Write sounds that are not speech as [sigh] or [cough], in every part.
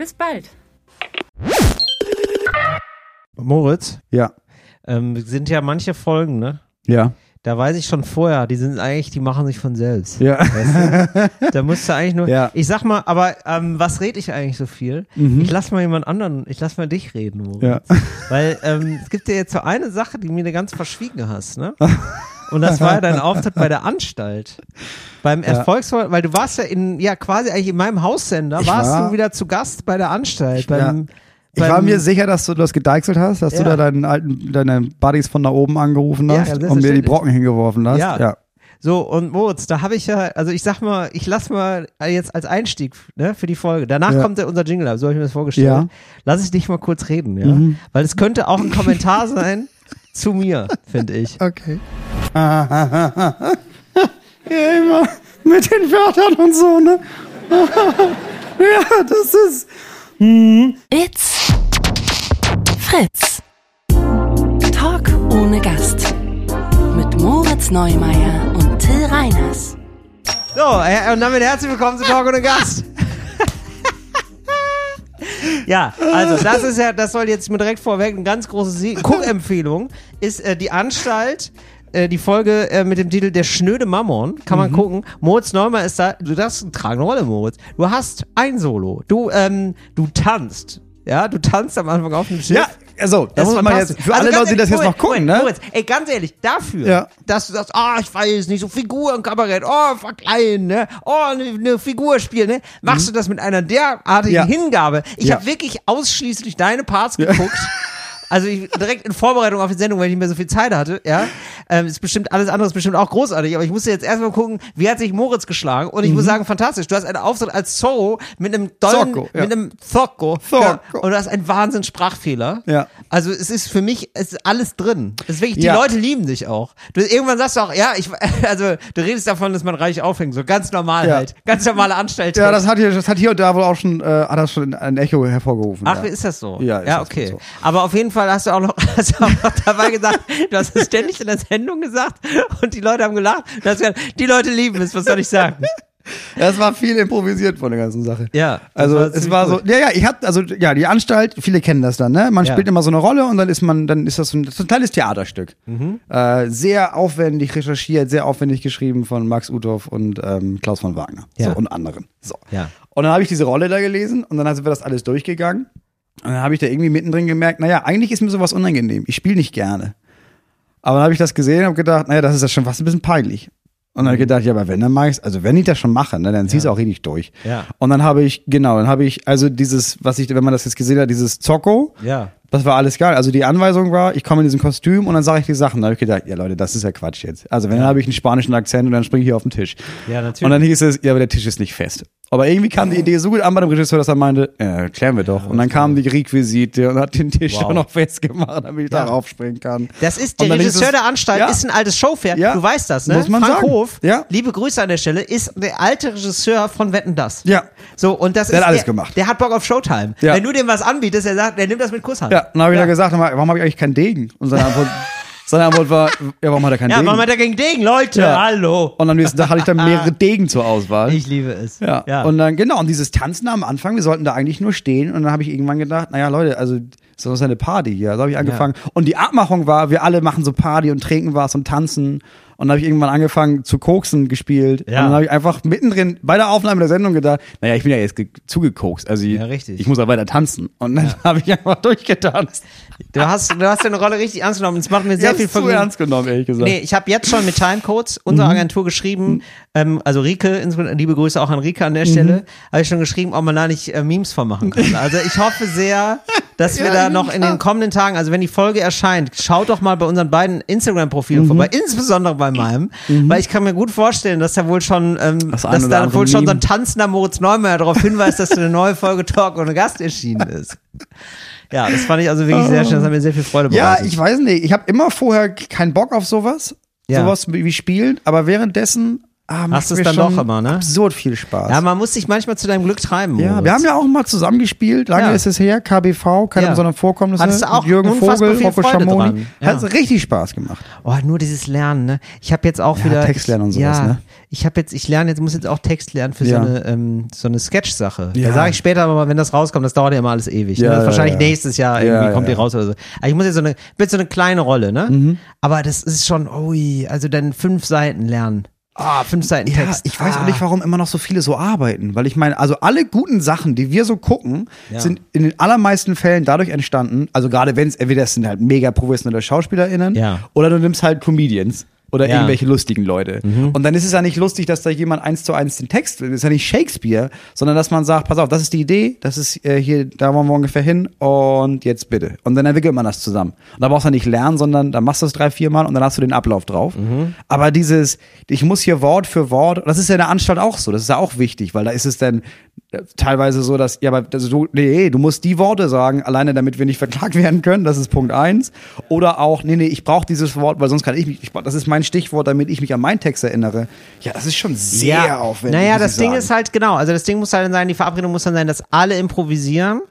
Bis bald! Moritz, Ja. ähm, sind ja manche Folgen, ne? Ja. Da weiß ich schon vorher, die sind eigentlich, die machen sich von selbst. Ja. [laughs] Da musst du eigentlich nur. Ja. Ich sag mal, aber ähm, was rede ich eigentlich so viel? Ich lass mal jemand anderen, ich lass mal dich reden, Moritz. Mhm. Ja. Weil ähm, es gibt ja jetzt so eine Sache, die mir ganz verschwiegen hast, ne? [laughs] Und das war ja dein Auftritt bei der Anstalt. Beim Erfolgsfall, weil du warst ja in, ja quasi eigentlich in meinem Haussender, Ich warst war- du wieder zu Gast bei der Anstalt. Beim, Ich beim, war mir sicher, dass du das gedeichselt hast, dass Ja. du da deinen alten, deine Buddies von da oben angerufen Ja, hast ja, und mir die. Brocken hingeworfen hast. Ja. ja. So, und Moritz, da habe ich ja, also ich sag mal, ich lass mal jetzt als Einstieg ne, für die Folge. Danach Ja. kommt ja unser Jingle, so habe ich mir das vorgestellt. Ja. Mhm. Lass ich dich mal kurz reden, ja. Weil es könnte auch ein Kommentar [laughs] sein zu mir, finde ich. [laughs] Okay. [laughs] ja, immer mit den Wörtern und so, ne? [laughs] ja, das ist. It's Fritz. Talk ohne Gast. Mit Moritz Neumeier und Till Reiners. So, äh, und damit herzlich willkommen zu Talk ohne Gast. Ja, also das ist ja, das soll jetzt mir direkt vorweg eine ganz große Guckempfehlung, ist äh, die Anstalt, äh, die Folge äh, mit dem Titel Der schnöde Mammon, kann man gucken. Moritz Neumann ist da, du darfst eine tragende Rolle, Moritz. Du hast ein Solo, du, ähm, du tanzt, ja, du tanzt am Anfang auf dem Schiff. Ja, also, da Das muss man jetzt, für Also alle ganz Leute, die das jetzt noch gucken, ne? Moritz, ey, ganz ehrlich, dafür, Ja. dass du sagst, ah, ich weiß nicht, so Figuren, Kabarett, oh, verkleiden, ne, oh, eine ne Figur spielen, ne, machst du das mit einer derartigen Ja. Hingabe. Ich Ja. habe wirklich ausschließlich deine Parts geguckt. [laughs] Also ich, direkt in Vorbereitung auf die Sendung, weil ich nicht mehr so viel Zeit hatte, ja. Ähm, ist bestimmt alles andere ist bestimmt auch großartig, aber ich musste jetzt erstmal gucken, wie hat sich Moritz geschlagen und ich Mhm. muss sagen, fantastisch. Du hast einen Auftritt als Zorro mit einem dollen, Zorro, ja. mit einem Zorro, Zorro. Ja, und du hast einen Wahnsinn Sprachfehler. Ja. Also es ist für mich, es ist alles drin. Es ist wirklich, die Ja. Leute lieben dich auch. Du, irgendwann sagst du auch, ja, ich, [laughs] also du redest davon, dass man reich aufhängt, so ganz normal Ja. halt, ganz normale Anstalt. Ja, das hat hier, das hat hier und da wohl auch schon, äh, hat das schon ein Echo hervorgerufen. Ach, ja. wie ist das so? Ja, ist ja okay. so. Aber auf jeden Fall hast du auch noch, [laughs] hast du auch noch dabei gesagt, du hast es ständig in der Sendung gesagt und die Leute haben gelacht. Gesagt, die Leute lieben es, was soll ich sagen? Es war viel improvisiert von der ganzen Sache. Ja, das Also war es war so, gut. ja, ja, ich hab, also ja, die Anstalt, viele kennen das dann, ne? Man Ja. spielt immer so eine Rolle und dann ist man, dann ist das so ein, das kleines Theaterstück. Mhm. Äh, sehr aufwendig recherchiert, sehr aufwendig geschrieben von Max Uthoff und ähm, Klaus von Wagner. Ja. So, und anderen. So. Ja. Und dann habe ich diese Rolle da gelesen und dann sind wir das alles durchgegangen. Und dann habe ich da irgendwie mittendrin gemerkt, naja, eigentlich ist mir sowas unangenehm. Ich spiele nicht gerne. Aber dann habe ich das gesehen und habe gedacht, naja, das ist ja schon fast ein bisschen peinlich. Und dann habe ich gedacht, ja, aber wenn dann mach ich's, also wenn ich das schon mache, ne, dann zieh's auch richtig durch. Ja. Und dann habe ich, genau, dann habe ich, also dieses, was ich, wenn man das jetzt gesehen hat, dieses Zocko, Ja. das war alles geil. Also die Anweisung war, ich komme in diesem Kostüm und dann sage ich die Sachen. Da habe ich gedacht, ja Leute, das ist ja Quatsch jetzt. Also wenn, dann habe ich einen spanischen Akzent und dann springe ich hier auf den Tisch. Ja, natürlich. Und dann hieß es, ja, aber der Tisch ist nicht fest. Aber irgendwie kam die Idee so gut an bei dem Regisseur, dass er meinte, ja, klären wir doch. und dann kam die Requisite und hat den Tisch Wow. auch noch festgemacht, damit ich Ja. da raufspringen kann. Das ist der dann Regisseur es- der Anstalt, Ja. ist ein altes Showfair. Ja. Du weißt das, ne? Muss man Frank sagen. Hof, Ja. liebe Grüße an der Stelle, ist der alte Regisseur von Wetten Das. Ja. So, und das Der ist hat alles der, gemacht. Der hat Bock auf Showtime. Ja. Wenn du dem was anbietest, er sagt, der nimmt das mit Kusshand. Ja, dann habe ich da gesagt, warum habe ich eigentlich keinen Degen? Und seine Antwort, seine Antwort war, ja, warum hat er keinen Ja, Degen? warum hat er gegen Degen? Leute, Ja. hallo. und am nächsten Tag hatte ich dann mehrere Degen zur Auswahl. Ich liebe es. Ja. ja. Und dann, genau, und dieses Tanzen am Anfang, wir sollten da eigentlich nur stehen. Und dann habe ich irgendwann gedacht, naja, Leute, also, so ist ja eine Party hier. Da habe ich angefangen. Und die Abmachung war, wir alle machen so Party und trinken was und tanzen. Und dann habe ich irgendwann angefangen zu koksen gespielt. Ja. Und dann habe ich einfach mittendrin bei der Aufnahme der Sendung gedacht, naja, ich bin ja jetzt ge- zugekokst. Also ich, Ja, richtig. ich muss ja weiter tanzen. Und dann [laughs] habe ich einfach durchgetanzt. Du hast, du hast deine Rolle richtig ernst genommen. Es macht mir Ich sehr habe viel Vergnügen. ernst genommen, ehrlich gesagt. Nee, ich habe jetzt schon mit Timecodes unserer Mhm. Agentur geschrieben, ähm, also Rike, liebe Grüße auch an Rike an der Stelle, Mhm. habe ich schon geschrieben, ob man da nicht äh, Memes von machen kann. Also ich hoffe sehr, dass wir Ja, da ich noch in den kommenden Tagen, also wenn die Folge erscheint, schaut doch mal bei unseren beiden Instagram-Profilen Mhm. vorbei, insbesondere bei meinem, weil ich kann mir gut vorstellen, dass da wohl schon, ähm, Das dass da wohl schon so ein tanzender Moritz Neumeier darauf hinweist, dass eine neue Folge Talk ohne Gast erschienen ist. Ja, das fand ich also wirklich sehr schön, das hat mir sehr viel Freude Ja, bereitet. ich weiß nicht. Ich habe immer vorher keinen Bock auf sowas. Ja. Sowas wie wie Spielen. Aber währenddessen ah, Hast du es dann doch immer, ne? absurd viel Spaß. ja, man muss sich manchmal zu deinem Glück treiben. Ja, Moritz. wir haben ja auch mal zusammen gespielt. Lange Ja. ist es her. KBV, keine Ja. besonderen Vorkommnisse. Hattest du auch mit Jürgen Vogel, Freude Schamoni. Ja. Hat richtig Spaß gemacht. Oh, nur dieses Lernen, ne? Ich habe jetzt auch Ja, wieder Text lernen und sowas, ja, ne? Ich habe jetzt, ich lerne jetzt, muss jetzt auch Text lernen für so eine ähm, so eine Sketch-Sache. Da Ja. sage ich später aber mal, wenn das rauskommt, das dauert ja immer alles ewig. Ja, ne? Wahrscheinlich nächstes Jahr irgendwie kommt die raus oder so. Aber ich muss jetzt so eine, wird so eine kleine Rolle, ne? Mhm. Aber das ist schon, ui, also dann fünf Seiten lernen. Ah, fünf Seiten Ja, Text. ich weiß ah. auch nicht, warum immer noch so viele so arbeiten. Weil ich meine, also alle guten Sachen, die wir so gucken, Ja. sind in den allermeisten Fällen dadurch entstanden, also gerade wenn es, entweder es sind halt mega professionelle SchauspielerInnen Ja. oder du nimmst halt Comedians. Oder Ja. Mhm. irgendwelche lustigen Leute. Und dann ist es ja nicht lustig, dass da jemand eins zu eins den Text will. Das ist ja nicht Shakespeare, sondern dass man sagt, pass auf, das ist die Idee, das ist äh, hier, da wollen wir ungefähr hin und jetzt bitte. Und dann entwickelt man das zusammen. Und da brauchst du nicht lernen, sondern dann machst du es drei, vier Mal und dann hast du den Ablauf drauf. Mhm. Aber dieses, ich muss hier Wort für Wort, das ist ja in der Anstalt auch so, das ist ja auch wichtig, weil da ist es dann teilweise so, dass, ja, aber das, du, nee, du musst die Worte sagen, alleine damit wir nicht verklagt [laughs] werden können, das ist Punkt eins. Oder auch, nee, nee, ich brauche dieses Wort, weil sonst kann ich mich, ich, das ist mein Stichwort, damit ich mich an meinen Text erinnere. Ja, das ist schon sehr aufwendig. Naja, das Ding sagen. ist halt, genau, also das Ding muss halt dann sein, die Verabredung muss dann sein, dass alle improvisieren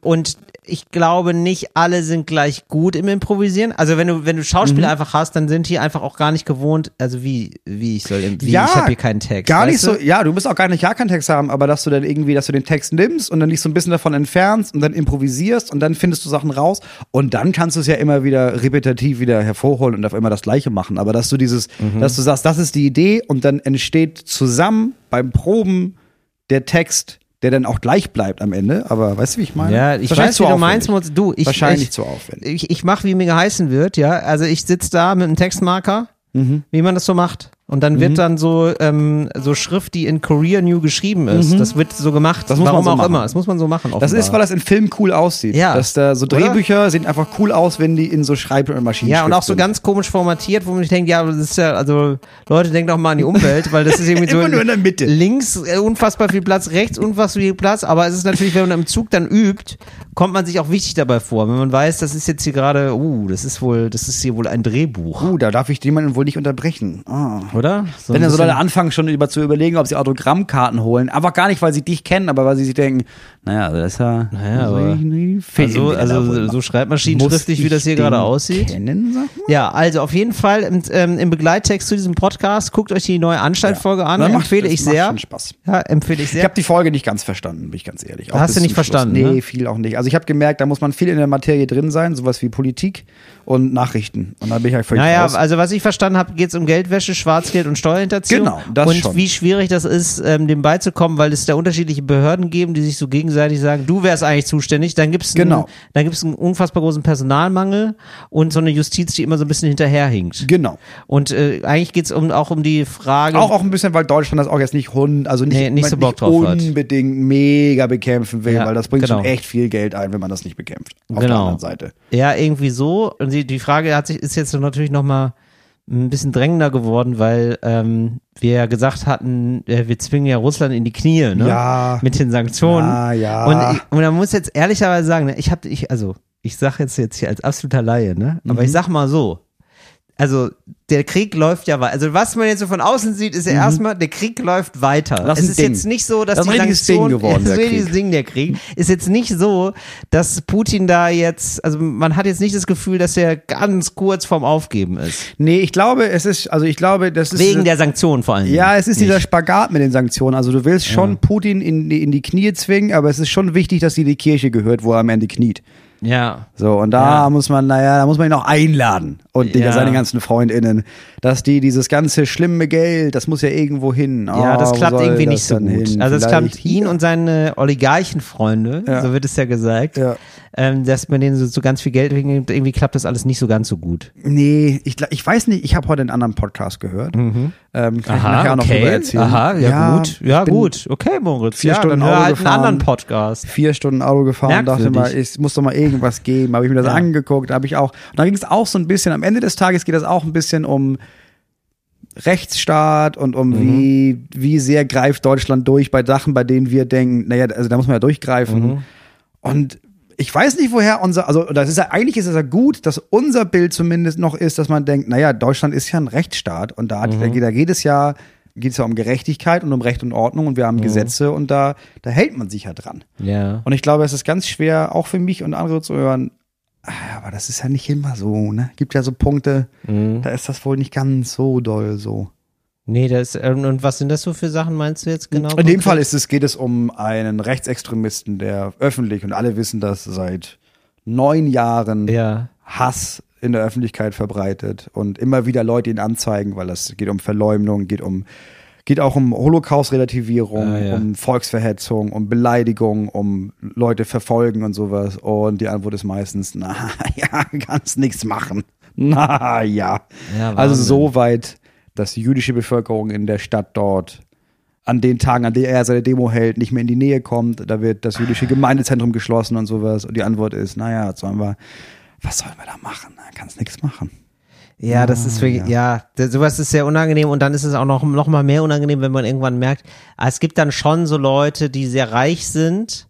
und ich glaube nicht alle sind gleich gut im Improvisieren. Also wenn du wenn du Schauspieler Mhm. einfach hast, dann sind die einfach auch gar nicht gewohnt, also wie wie ich soll wie ja, ich habe hier keinen Text. Gar nicht weißt so, du? ja, du musst auch gar nicht gar keinen Text haben, aber dass du dann irgendwie, dass du den Text nimmst und dann dich so ein bisschen davon entfernst und dann improvisierst und dann findest du Sachen raus und dann kannst du es ja immer wieder repetitiv wieder hervorholen und auf immer das Gleiche machen. Aber dass du dieses, Mhm. dass du sagst, das ist die Idee und dann entsteht zusammen beim Proben der Text, der dann auch gleich bleibt am Ende. Aber weißt du, wie ich meine? Ja, ich wahrscheinlich weiß, zu wie du aufwendig. meinst, du, ich Wahrscheinlich ich, zu aufwendig. Ich, ich mache, wie mir geheißen wird, ja. Also ich sitze da mit einem Textmarker, Mhm. wie man das so macht. Und dann wird dann so ähm, so Schrift, die in Korea New geschrieben ist. Das wird so gemacht. Mhm. Das muss man so auch machen. immer. Das muss man so machen. Das ist, offenbar. weil das in Filmen cool aussieht. Ja. Dass da so Oder? Drehbücher sehen einfach cool aus, wenn die in so Schreibmaschinen Ja, und auch so sind. ganz komisch formatiert, wo man sich denkt, ja, das ist ja, also Leute, denkt doch mal an die Umwelt, weil das ist irgendwie [laughs] so Immer nur in der Mitte. links äh, unfassbar viel Platz, rechts unfassbar viel Platz, aber es ist natürlich, wenn man im Zug dann übt, kommt man sich auch wichtig dabei vor, wenn man weiß, das ist jetzt hier gerade, uh, das ist wohl, das ist hier wohl ein Drehbuch, Uh, da darf ich jemanden wohl nicht unterbrechen. Ah. Oder? So Wenn dann so Leute anfangen, schon über zu überlegen, ob sie Autogrammkarten holen. Einfach gar nicht, weil sie dich kennen, aber weil sie sich denken, naja, also das ist ja. Naja, also aber- also, also macht. so schreibmaschinenschriftlich, wie das hier gerade aussieht. Kennen, sag mal? Ja, also auf jeden Fall im, ähm, im Begleittext zu diesem Podcast, guckt euch die neue Anstaltfolge an, Na, macht- empfehle das ich macht sehr. Spaß. Ja, empfehle ich sehr. Ich habe die Folge nicht ganz verstanden, bin ich ganz ehrlich. Auch Hast du nicht zum Schluss. verstanden, Nee, ne? viel auch nicht. Also ich habe gemerkt, da muss man viel in der Materie drin sein, sowas wie Politik und Nachrichten. Und da bin ich halt völlig Naja, raus. also was ich verstanden habe, geht es um Geldwäsche, Schwarzgeld und Steuerhinterziehung. Genau, das Und schon. wie schwierig das ist, ähm, dem beizukommen, weil es da unterschiedliche Behörden geben, die sich so gegenseitig sagen, du wärst eigentlich zuständig. Dann gibt es Genau. dann gibt's einen unfassbar großen Personalmangel und so eine Justiz, die immer so ein bisschen hinterherhinkt. Genau. Und äh, eigentlich geht es um, auch um die Frage. Auch, auch ein bisschen, weil Deutschland das auch jetzt nicht hund, also nicht, Nee, nicht so Bock drauf hat. unbedingt mega bekämpfen will, Ja, weil das bringt genau. schon echt viel Geld ein, wenn man das nicht bekämpft. Auf der Genau. anderen Seite. Ja, irgendwie so. Und die, die Frage hat sich, ist jetzt natürlich nochmal ein bisschen drängender geworden, weil ähm, wir ja gesagt hatten, äh, wir zwingen ja Russland in die Knie, ne? Ja. Mit den Sanktionen. Ja, ja. Und, ich, und man muss jetzt ehrlicherweise sagen, ne, ich habe, ich, also ich sage jetzt jetzt hier als absoluter Laie, ne? Aber Mhm. ich sag mal so. Also der Krieg läuft ja weiter. Also was man jetzt so von außen sieht, ist ja erstmal, der Krieg läuft weiter. Mhm. Das ist es ist Ding. jetzt nicht so, dass Das ist die Sanktionen, Ding geworden, das ist der ein. Ding, der Krieg. Ist jetzt nicht so, dass Putin da jetzt, also man hat jetzt nicht das Gefühl, dass er ganz kurz vorm Aufgeben ist. Nee, ich glaube, es ist, also ich glaube, das ist. Wegen der Sanktionen vor allem. ja, es ist dieser nicht. Spagat mit den Sanktionen. Also du willst schon Putin in, die- in die Knie zwingen, aber es ist schon wichtig, dass sie die Kirche gehört, wo er am Ende kniet. Ja. So, und da Ja. muss man, naja, da muss man ihn auch einladen. Und Ja. seine ganzen FreundInnen, dass die dieses ganze schlimme Geld, das muss ja irgendwo hin. Ja, Oh, das wo klappt irgendwie das nicht so dann gut. hin? Also es klappt ihn hier. und seine Oligarchenfreunde, Ja. so wird es ja gesagt, Ja. ähm, dass man denen so, so ganz viel Geld weggibt. Irgendwie klappt das alles nicht so ganz so gut. Nee, ich, ich weiß nicht, ich habe heute einen anderen Podcast gehört. Ähm, kann ich nachher noch drüber erzählen. Mhm. Aha, ja, gut. ich Ja, gut. Okay, Moritz. vier ja, Stunden dann Auto halt einen gefahren. anderen Podcast. Vier Stunden Auto gefahren, dachte Merkwürdig. mal, es muss doch mal irgendwas geben. Habe ich mir das Ja. angeguckt, habe ich auch. Und da ging es auch so ein bisschen, am Ende des Tages geht es auch ein bisschen um Rechtsstaat und um Mhm. wie, wie sehr greift Deutschland durch bei Sachen, bei denen wir denken, naja, also da muss man ja durchgreifen. Mhm. Und ich weiß nicht, woher unser, also das ist ja, eigentlich ist es ja gut, dass unser Bild zumindest noch ist, dass man denkt, naja, Deutschland ist ja ein Rechtsstaat und da, hat, Mhm. da, geht- da geht es ja, geht es ja um Gerechtigkeit und um Recht und Ordnung und wir haben Mhm. Gesetze und da, da hält man sich ja dran. Ja. Und ich glaube, es ist ganz schwer, auch für mich und andere zu hören, aber das ist ja nicht immer so, ne? Gibt ja so Punkte, Mhm. da ist das wohl nicht ganz so doll so. Nee, das, ähm, und was sind das so für Sachen, meinst du jetzt genau? In dem konkret? Fall ist es, geht es um einen Rechtsextremisten, der öffentlich, und alle wissen das, seit neun Jahren Ja. Hass in der Öffentlichkeit verbreitet und immer wieder Leute ihn anzeigen, weil es geht um Verleumdung, geht um geht auch um Holocaust-Relativierung, Ah, ja. um Volksverhetzung, um Beleidigung, um Leute verfolgen und sowas. Und die Antwort ist meistens, na [laughs] ja, kannst nichts machen. Na ja. Ja, also so weit, dass die jüdische Bevölkerung in der Stadt dort an den Tagen, an denen er seine Demo hält, nicht mehr in die Nähe kommt. Da wird das jüdische Gemeindezentrum geschlossen und sowas. Und die Antwort ist, naja, sollen wir, was sollen wir da machen? Da kannst nichts machen. Ja, das ist wirklich, ja, d- sowas ist sehr unangenehm und dann ist es auch noch, noch mal mehr unangenehm, wenn man irgendwann merkt, ah, es gibt dann schon so Leute, die sehr reich sind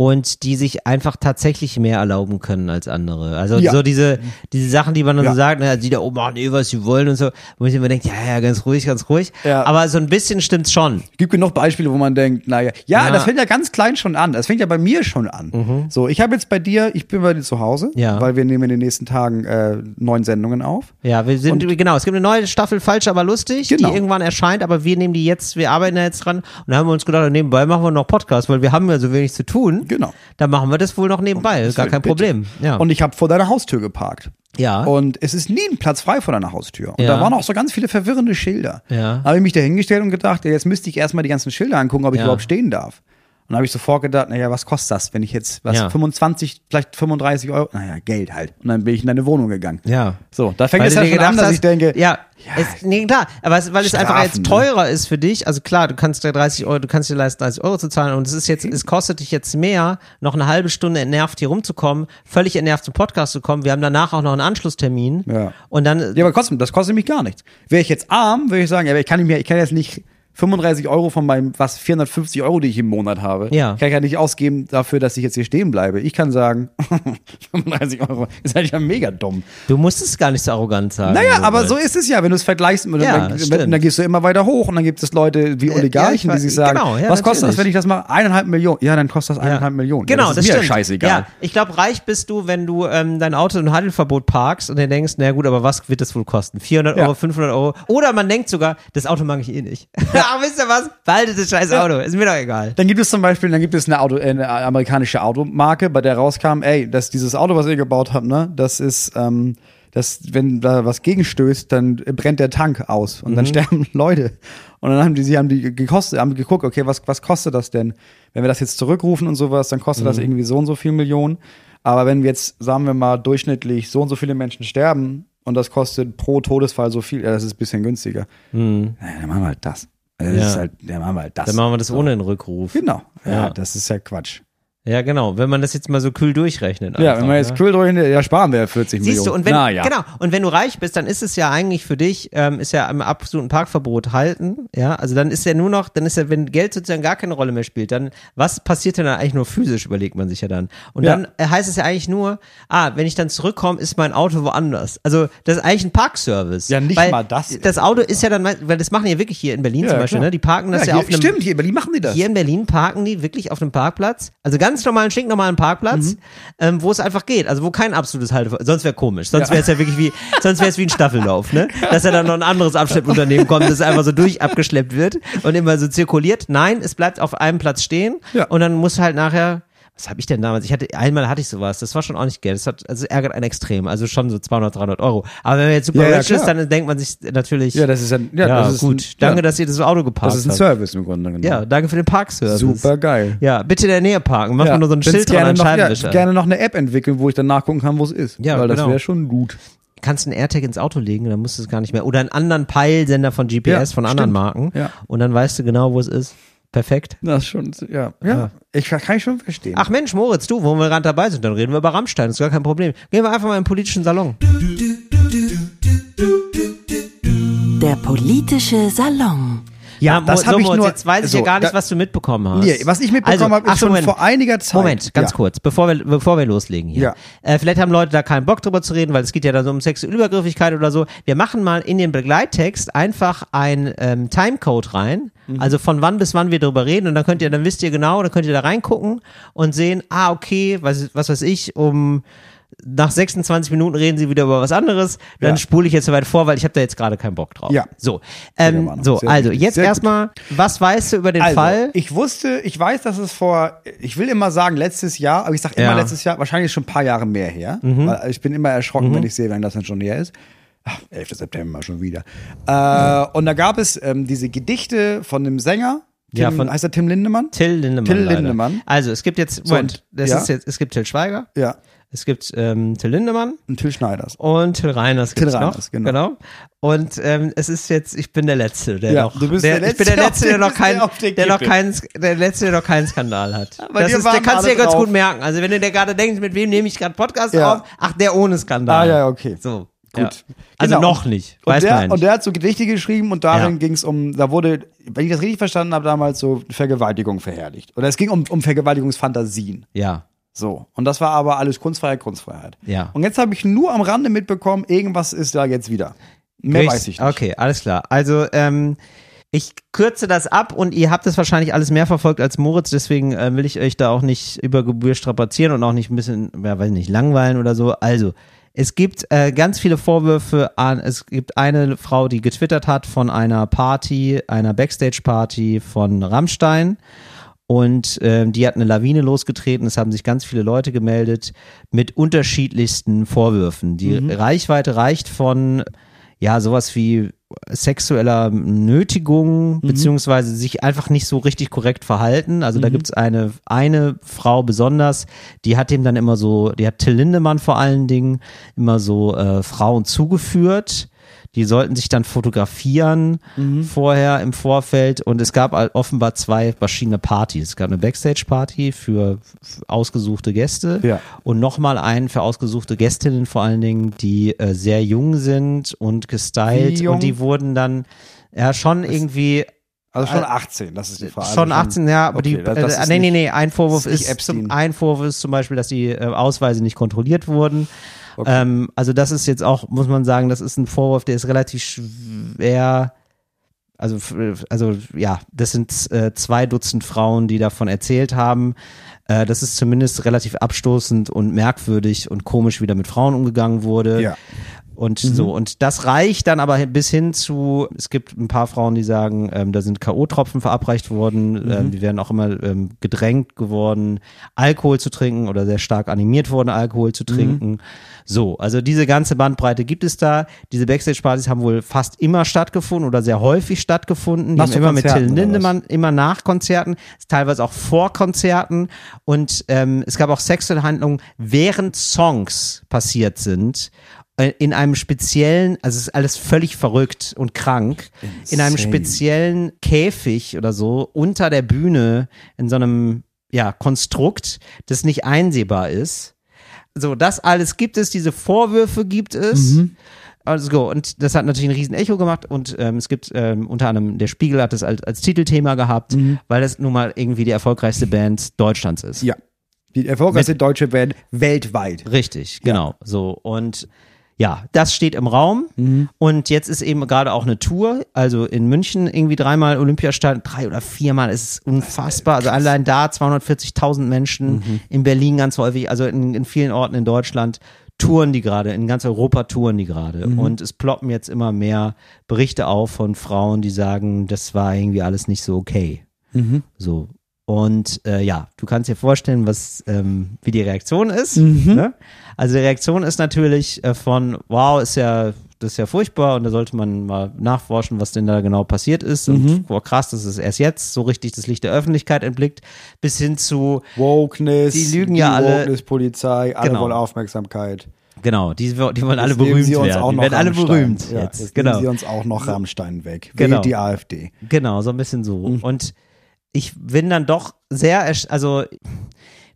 und die sich einfach tatsächlich mehr erlauben können als andere. Also Ja. so diese, diese Sachen, die man dann Ja. so sagt, na, die da oben machen eh, was sie wollen und so, wo man sich immer denkt, ja, ja, ganz ruhig, ganz ruhig. Ja. Aber so ein bisschen stimmt's schon. Es gibt genug Beispiele, wo man denkt, naja, ja, Ja. das fängt ja ganz klein schon an. Das fängt ja bei mir schon an. So, ich habe jetzt bei dir, ich bin bei dir zu Hause, weil wir nehmen in den nächsten Tagen äh, neun Sendungen auf. Ja, wir sind, genau, es gibt eine neue Staffel Falsch, aber lustig, Genau. die irgendwann erscheint, aber wir nehmen die jetzt, wir arbeiten da jetzt dran und haben wir uns gedacht, nebenbei machen wir noch Podcast, weil wir haben ja so wenig zu tun. Genau. Dann machen wir das wohl noch nebenbei, ist gar kein Bitte. Problem. Ja. Und ich habe vor deiner Haustür geparkt. ja. Und es ist nie ein Platz frei vor deiner Haustür. Und Ja. da waren auch so ganz viele verwirrende Schilder. Ja. Habe ich mich da hingestellt und gedacht, jetzt müsste ich erstmal die ganzen Schilder angucken, ob ich Ja. überhaupt stehen darf. Und dann habe ich sofort gedacht, naja, was kostet das, wenn ich jetzt, was, Ja. 25, vielleicht 35 Euro, naja, Geld halt. Und dann bin ich in deine Wohnung gegangen. ja. So, da fängt Weil es ja schon an, dass hast, ich denke, ja, es, nee, klar, aber es, weil es einfach Strafen, jetzt ne? teurer ist für dich, also klar, du kannst dir 30 Euro, du kannst dir leisten, 30 Euro zu zahlen und es ist jetzt, es kostet dich jetzt mehr, noch eine halbe Stunde entnervt hier rumzukommen, völlig entnervt zum Podcast zu kommen, wir haben danach auch noch einen Anschlusstermin Ja. und dann, Ja, aber trotzdem, das kostet mich gar nichts. Wäre ich jetzt arm, würde ich sagen, ja, aber ich kann nicht mehr, ich kann jetzt nicht 35 Euro von meinem, was, 450 Euro, die ich im Monat habe, Ja. kann ich ja nicht ausgeben dafür, dass ich jetzt hier stehen bleibe. Ich kann sagen, [laughs] 35 Euro [laughs] ist halt ja mega dumm. du musst es gar nicht so arrogant sagen. Naja, Moritz. aber so ist es ja, wenn du es vergleichst, mit, Ja, dann, stimmt. dann gehst du immer weiter hoch und dann gibt es Leute wie ja, Oligarchen, weiß- die sich sagen, genau, ja, was kostet das, natürlich. wenn ich das mache? Eineinhalb Millionen. Ja, dann kostet das eineinhalb Millionen. Genau, ja, das das, ist mir stimmt. scheißegal. Ja, ich glaube, reich bist du, wenn du ähm, dein Auto im Handelverbot parkst und dann denkst, na gut, aber was wird das wohl kosten? 400 Ja. Euro, 500 Euro? Oder man denkt sogar, das Auto mag ich eh nicht. [laughs] Ach, wisst ihr was? Behaltet das scheiß Auto, ist mir doch egal. Dann gibt es zum Beispiel, dann gibt es eine, Auto, äh, eine amerikanische Automarke, bei der rauskam, ey, das, dieses Auto, was ihr gebaut habt, ne, das ist, ähm, das, wenn da was gegenstößt, dann brennt der Tank aus und dann sterben [laughs] Leute. Und dann haben die, sie haben die gekostet, haben geguckt, okay, was, was kostet das denn? Wenn wir das jetzt zurückrufen und sowas, dann kostet das irgendwie so und so viel Millionen. Aber wenn wir jetzt, sagen wir mal, durchschnittlich so und so viele Menschen sterben und das kostet pro Todesfall so viel, ja, das ist ein bisschen günstiger. Naja, dann machen wir halt das. Also Das Ja. ist halt, dann machen wir halt das. Dann machen wir das ohne den Rückruf. Genau. Ja, Ja. das ist ja Quatsch. Ja, genau. Wenn man das jetzt mal so kühl durchrechnet. Ja, einfach, wenn wir jetzt ne? kühl durch, ja, sparen wir ja 40 Siehst Millionen. du, und wenn, Na ja. genau, und wenn du reich bist, dann ist es ja eigentlich für dich, ähm, ist ja im absoluten Parkverbot halten, ja, also dann ist ja nur noch, dann ist ja, wenn Geld sozusagen gar keine Rolle mehr spielt, dann, was passiert denn dann eigentlich nur physisch, überlegt man sich ja dann. Und Ja. dann äh, heißt es ja eigentlich nur, ah, wenn ich dann zurückkomme, ist mein Auto woanders. Also, das ist eigentlich ein Parkservice. Ja, nicht weil mal das. Das Auto ist ja dann, weil das machen die ja wirklich hier in Berlin Ja, zum Beispiel, klar. ne, die parken das ja, hier, auf einem, Stimmt, hier in Berlin machen die das. hier in Berlin parken die wirklich auf einem Parkplatz, also ganz normalen, stinknormalen Parkplatz, Mhm. ähm, wo es einfach geht, also wo kein absolutes Halteverbot, sonst wäre komisch, sonst Ja. wäre es ja wirklich wie, sonst wäre es wie ein Staffellauf, ne? Dass ja dann noch ein anderes Abschleppunternehmen kommt, das einfach so durch abgeschleppt wird und immer so zirkuliert. Nein, es bleibt auf einem Platz stehen Ja. und dann muss halt nachher was habe ich denn damals? Ich hatte einmal hatte ich sowas, das war schon auch nicht Geld. Das hat also ärgert einen extrem, also schon so 200, 300 Euro. Aber wenn man jetzt super Ja, ja, rich ist, klar. dann denkt man sich natürlich, Ja, das ist ein, ja, ja, das ist gut, ein, danke, dass ihr das Auto geparkt das ist ein habt. Service im Grunde genommen. Ja, danke für den Parkservice. Super geil. Ja, bitte in der Nähe parken. Mach mal nur so ein Schild dran noch, ja, gerne noch eine App entwickeln, wo ich dann nachgucken kann, wo es ist. Ja, Weil das genau. wäre schon gut. kannst einen AirTag ins Auto legen, dann musst du es gar nicht mehr. Oder einen anderen Peilsender von GPS Ja, von anderen stimmt. Marken. Ja. Und dann weißt du genau, wo es ist. Perfekt. Das ist schon, ja. Ja, ich kann ich schon verstehen. Ach Mensch, Moritz, du, wo wir gerade dabei sind, dann reden wir über Rammstein, das ist gar kein Problem. Gehen wir einfach mal im politischen Salon. Der politische Salon. Ja, das habe so, ich nur. jetzt weiß ich so, ja gar nicht, da- was du mitbekommen hast. Nee, was ich mitbekommen Also, habe, ist ach, schon Moment. vor einiger Zeit. Moment, ganz ja. kurz, bevor wir, bevor wir loslegen hier. Ja. Äh, vielleicht haben Leute da keinen Bock drüber zu reden, weil es geht ja dann so um sexuelle Übergriffigkeit oder so. Wir machen mal in den Begleittext einfach ein ähm, Timecode rein, Mhm. also von wann bis wann wir drüber reden und dann könnt ihr, dann wisst ihr genau, dann könnt ihr da reingucken und sehen, ah, okay, was, was weiß ich, um nach 26 Minuten reden sie wieder über was anderes, dann Ja. spule ich jetzt so weit vor, weil ich habe da jetzt gerade keinen Bock drauf. Ja. So, ähm, so Sehr also wichtig. jetzt erstmal, was weißt du über den Also, Fall? ich wusste, ich weiß, dass es vor, ich will immer sagen letztes Jahr, aber ich sage immer Ja. Mhm. letztes Jahr, wahrscheinlich schon ein paar Jahre mehr her. Weil ich bin immer erschrocken, wenn ich sehe, wenn das dann schon her ist. Ach, 11. September schon wieder. Äh, und da gab es ähm, diese Gedichte von dem Sänger. Tim, Ja, von- heißt er Tim Lindemann? Till Lindemann. Till leider. Lindemann. Also es gibt jetzt, So, Moment, und- das ja. ist jetzt, es gibt Till Schweiger, Ja. Es gibt ähm, Till Lindemann Und Till Schneiders. und Till Reiners Till Reiners, noch. genau. Und ähm, es ist jetzt, ich bin der Letzte, der Ja, noch, du bist der, der ich bin der Letzte, Letzte, der noch den- kein, auf der der noch keinen, der Letzte, der noch keinen Skandal hat. Aber das ist, der kannst du dir ganz drauf. gut merken. Also wenn du dir gerade denkst, mit wem nehme ich gerade Podcast Ja. auf? Ach, der ohne Skandal. Ah, ja, okay. So. Gut. Ja. Also Genau. noch nicht. Und Weiß der, man ja und nicht. der hat so Gedichte geschrieben und darin Ja. ging es um, da wurde, wenn ich das richtig verstanden habe, damals so Vergewaltigung verherrlicht. Oder es ging um, um Vergewaltigungsfantasien. Ja. So. Und das war aber alles Kunstfreiheit, Kunstfreiheit. Ja. Und jetzt habe ich nur am Rande mitbekommen, irgendwas ist da jetzt wieder. Mehr Richtig. weiß ich nicht. Okay, alles klar. Also, ähm, ich kürze das ab und ihr habt es wahrscheinlich alles mehr verfolgt als Moritz, deswegen äh, will ich euch da auch nicht über Gebühr strapazieren und auch nicht ein bisschen, ja, weiß nicht, langweilen oder so. Also, es gibt äh, ganz viele Vorwürfe an, es gibt eine Frau, die getwittert hat von einer Party, einer Backstage-Party von Rammstein. Und ähm, die hat eine Lawine losgetreten. Es haben sich ganz viele Leute gemeldet mit unterschiedlichsten Vorwürfen. Die Reichweite reicht von ja sowas wie sexueller Nötigung beziehungsweise sich einfach nicht so richtig korrekt verhalten. Also da gibt's eine eine Frau besonders, die hat dem dann immer so, die hat Till Lindemann vor allen Dingen immer so äh, Frauen zugeführt. Die sollten sich dann fotografieren vorher im Vorfeld und es gab offenbar zwei verschiedene Partys. Es gab eine Backstage-Party für ausgesuchte Gäste Ja. und nochmal einen für ausgesuchte Gästinnen vor allen Dingen, die äh, sehr jung sind und gestylt und die wurden dann ja schon irgendwie Also schon 18, das ist die Frage. Schon 18, ja, aber okay, die, das- das äh, ist nee, nee, nee, ein Vorwurf das ist ist, zum, ein Vorwurf ist zum Beispiel, dass die äh, Ausweise nicht kontrolliert wurden. Ähm, also das ist jetzt auch, muss man sagen, das ist ein Vorwurf, der ist relativ schwer, also, also ja, das sind äh, zwei Dutzend Frauen, die davon erzählt haben. Äh, das ist zumindest relativ abstoßend und merkwürdig und komisch, wie da mit Frauen umgegangen wurde. Ja. Und so, und das reicht dann aber bis hin zu, es gibt ein paar Frauen, die sagen, ähm, da sind K.O.-Tropfen verabreicht worden, ähm, die werden auch immer ähm, gedrängt geworden, Alkohol zu trinken oder sehr stark animiert worden, Alkohol zu trinken. So, also diese ganze Bandbreite gibt es da. Diese Backstage-Partys haben wohl fast immer stattgefunden oder sehr häufig stattgefunden. Die haben immer mit Konzerten Till oder was? Lindemann immer nach Konzerten, teilweise auch vor Konzerten und ähm, es gab auch sexuelle Handlungen, während Songs passiert sind in einem speziellen, also es ist alles völlig verrückt und krank, in einem Insane. speziellen Käfig oder so unter der Bühne in so einem ja Konstrukt, das nicht einsehbar ist. So, das alles gibt es, diese Vorwürfe gibt es. Mhm. Also go. Und das hat natürlich ein riesen Echo gemacht und ähm, es gibt ähm, unter anderem, der Spiegel hat es als, als Titelthema gehabt, weil das nun mal irgendwie die erfolgreichste Band Deutschlands ist. Mhm. Ja. Die erfolgreichste deutsche Band weltweit. Richtig, genau. So und ja, das steht im Raum Mhm. und jetzt ist eben gerade auch eine Tour, also in München irgendwie dreimal Olympiastadion, drei oder viermal, es ist unfassbar. Also allein da 240.000 Menschen, Mhm. in Berlin ganz häufig, also in, in vielen Orten in Deutschland touren die gerade, in ganz Europa touren die gerade Mhm. und es ploppen jetzt immer mehr Berichte auf von Frauen, die sagen, das war irgendwie alles nicht so okay. Mhm. So. Und äh, ja, du kannst dir vorstellen, was ähm, wie die Reaktion ist. Mhm. Ne? Also die Reaktion ist natürlich äh, von, wow, ist ja das ist ja furchtbar und da sollte man mal nachforschen, was denn da genau passiert ist. Und Mhm. boah, krass, dass es erst jetzt so richtig das Licht der Öffentlichkeit entblickt, bis hin zu, Wokeness, Die lügen ja alle. Wokeness-Polizei, alle Genau. wollen Aufmerksamkeit. genau, die, die wollen alle berühmt sie uns werden. auch Die noch werden alle Rammstein. berühmt Ja, jetzt. jetzt Genau. nehmen sie uns auch noch Rammstein weg. Genau. Wählt die AfD. Genau, so ein bisschen so. Mhm. Und ich bin dann doch sehr, also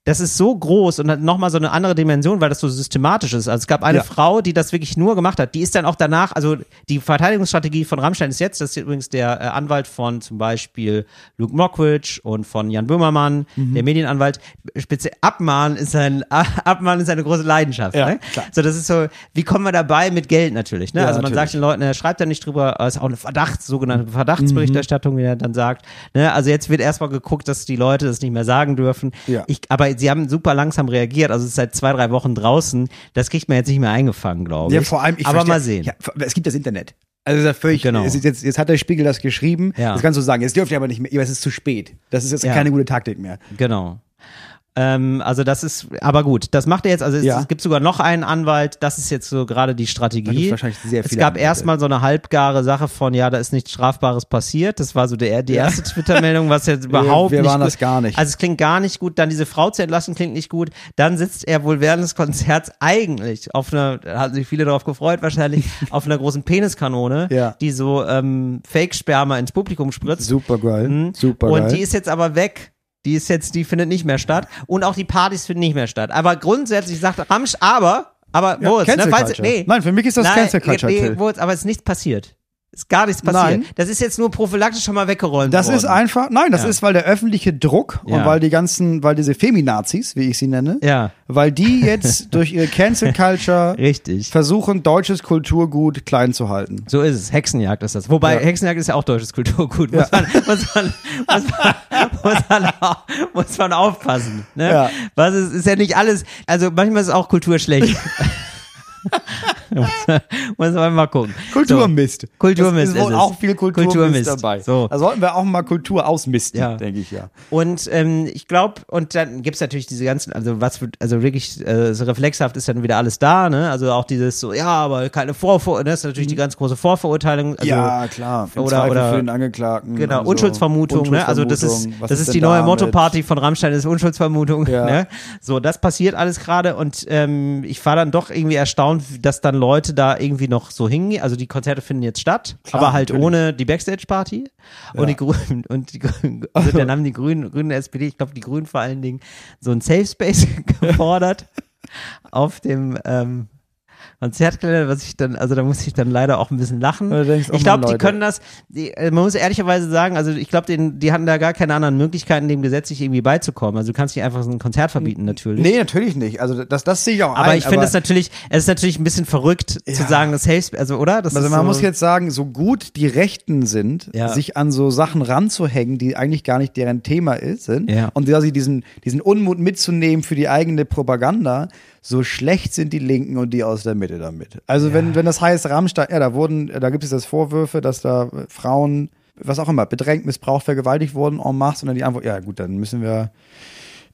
das ist so groß und hat nochmal so eine andere Dimension, weil das so systematisch ist. Also es gab eine Ja. Frau, die das wirklich nur gemacht hat. Die ist dann auch danach, also die Verteidigungsstrategie von Rammstein ist jetzt, das ist übrigens der äh, Anwalt von zum Beispiel Luke Mockridge und von Jan Böhmermann, Mhm. der Medienanwalt. Speziell Abmahn ist ein, [laughs] Abmahn ist eine große Leidenschaft. Ja, ne? klar. So, das ist so, wie kommen wir dabei mit Geld natürlich, ne? Ja, also man natürlich. sagt den Leuten, er schreibt da nicht drüber, es ist auch eine Verdachts, sogenannte Verdachtsberichterstattung, wie er dann sagt. Ne? Also jetzt wird erstmal geguckt, dass die Leute das nicht mehr sagen dürfen. Ja. Ich, aber sie haben super langsam reagiert, also es ist seit zwei, drei Wochen draußen. Das kriegt man jetzt nicht mehr eingefangen, glaube ich. Ja, vor allem, ich aber verstehe- mal sehen. Ja, es gibt das Internet. Also ist ja völlig, Genau. ist jetzt, jetzt hat der Spiegel das geschrieben. Ja. Das kannst du sagen. Jetzt dürft ihr aber nicht mehr, es ist zu spät. Das ist jetzt Ja. keine gute Taktik mehr. Genau. Ähm, also das ist, aber gut, das macht er jetzt, also es, Ja. es gibt sogar noch einen Anwalt, das ist jetzt so gerade die Strategie. wahrscheinlich sehr es viele gab Anwälte. erstmal so eine halbgare Sache von, ja, da ist nichts Strafbares passiert. Das war so der, die erste Twitter-Meldung, was jetzt [laughs] überhaupt wir nicht waren gut, das gar nicht. Also es klingt gar nicht gut, dann diese Frau zu entlassen klingt nicht gut. Dann sitzt er wohl während des Konzerts eigentlich auf einer, da hatten sich viele darauf gefreut wahrscheinlich, [laughs] auf einer großen Peniskanone, Ja. die so ähm, Fake-Sperma ins Publikum spritzt. Super geil. Mhm. Super Und geil. die ist jetzt aber weg. Die ist jetzt, die findet nicht mehr statt. Und auch die Partys finden nicht mehr statt. Aber grundsätzlich sagt Ramsch, aber, aber, Ja, Moritz, ne, falls, nee. Nein, für mich ist das Nein, Cancel Culture, Nee. Moritz, aber es ist nichts passiert. Ist gar nichts passiert. Nein. Das ist jetzt nur prophylaktisch schon mal weggeräumt Das worden. ist einfach, nein, das Ja. ist, weil der öffentliche Druck und Ja. weil die ganzen, weil diese Feminazis, wie ich sie nenne, Ja. weil die jetzt [laughs] durch ihre Cancel Culture Richtig. versuchen, deutsches Kulturgut klein zu halten. So ist es. Hexenjagd ist das. Wobei, Ja. Hexenjagd ist ja auch deutsches Kulturgut. Muss, man, muss, man, muss, man, muss, man, muss man aufpassen. Ne? Ja. Was ist, ist ja nicht alles. Also manchmal ist auch Kultur schlecht. [laughs] [laughs] muss, man- mal gucken. Kulturmist. Kulturmist Es ist ist es. auch viel Kulturmist, Kulturmist. dabei. So. Da sollten wir auch mal Kultur ausmisten, Ja. denke ich ja. Und ähm, ich glaube, und dann gibt's natürlich diese ganzen, also was also wirklich äh, so reflexhaft ist dann wieder alles da, ne? Also auch dieses so, ja, aber keine Vorverurteilung, das ist natürlich die ganz große Vorverurteilung. Also, Mhm. ja, klar. Im oder- Zweifel oder- für den Angeklagten. Genau, also Unschuldsvermutung, ne? Also das ist, Unschuldsvermutung, das ist, die neue? Motto-Party von Rammstein, das ist Unschuldsvermutung, Ja. ne? So, das passiert alles gerade und ähm, ich war dann doch irgendwie erstaunt, dass dann Leute da irgendwie noch so hingehen. Also die Konzerte finden jetzt statt, Klar, aber halt natürlich. ohne die Backstage-Party. Und die Grünen, und die Grünen, also dann haben die Grünen, Grünen SPD, ich glaube die Grünen vor allen Dingen, so ein Safe Space [laughs] gefordert auf dem ähm, Konzertkalender, was ich dann, also da muss ich dann leider auch ein bisschen lachen. Denkst, oh ich glaube, die können das, die, äh, man muss ehrlicherweise sagen, also ich glaube, die hatten da gar keine anderen Möglichkeiten, dem Gesetz sich irgendwie beizukommen. Also du kannst nicht einfach so ein Konzert verbieten, natürlich. Nee, natürlich nicht. Also das, das sehe ich auch aber ein. ich finde es natürlich, es ist natürlich ein bisschen verrückt zu Ja. sagen, das Safe, also oder? Das Also man so, muss jetzt sagen, so gut die Rechten sind, Ja. sich an so Sachen ranzuhängen, die eigentlich gar nicht deren Thema ist, sind, Ja. und da sie diesen, diesen Unmut mitzunehmen für die eigene Propaganda, so schlecht sind die Linken und die aus der Mitte damit. Also wenn, wenn das heißt Rammstein, ja, da wurden, da gibt es jetzt Vorwürfe, dass da Frauen, was auch immer, bedrängt, missbraucht, vergewaltigt wurden en masse, und dann die Antwort, ja gut, dann müssen wir,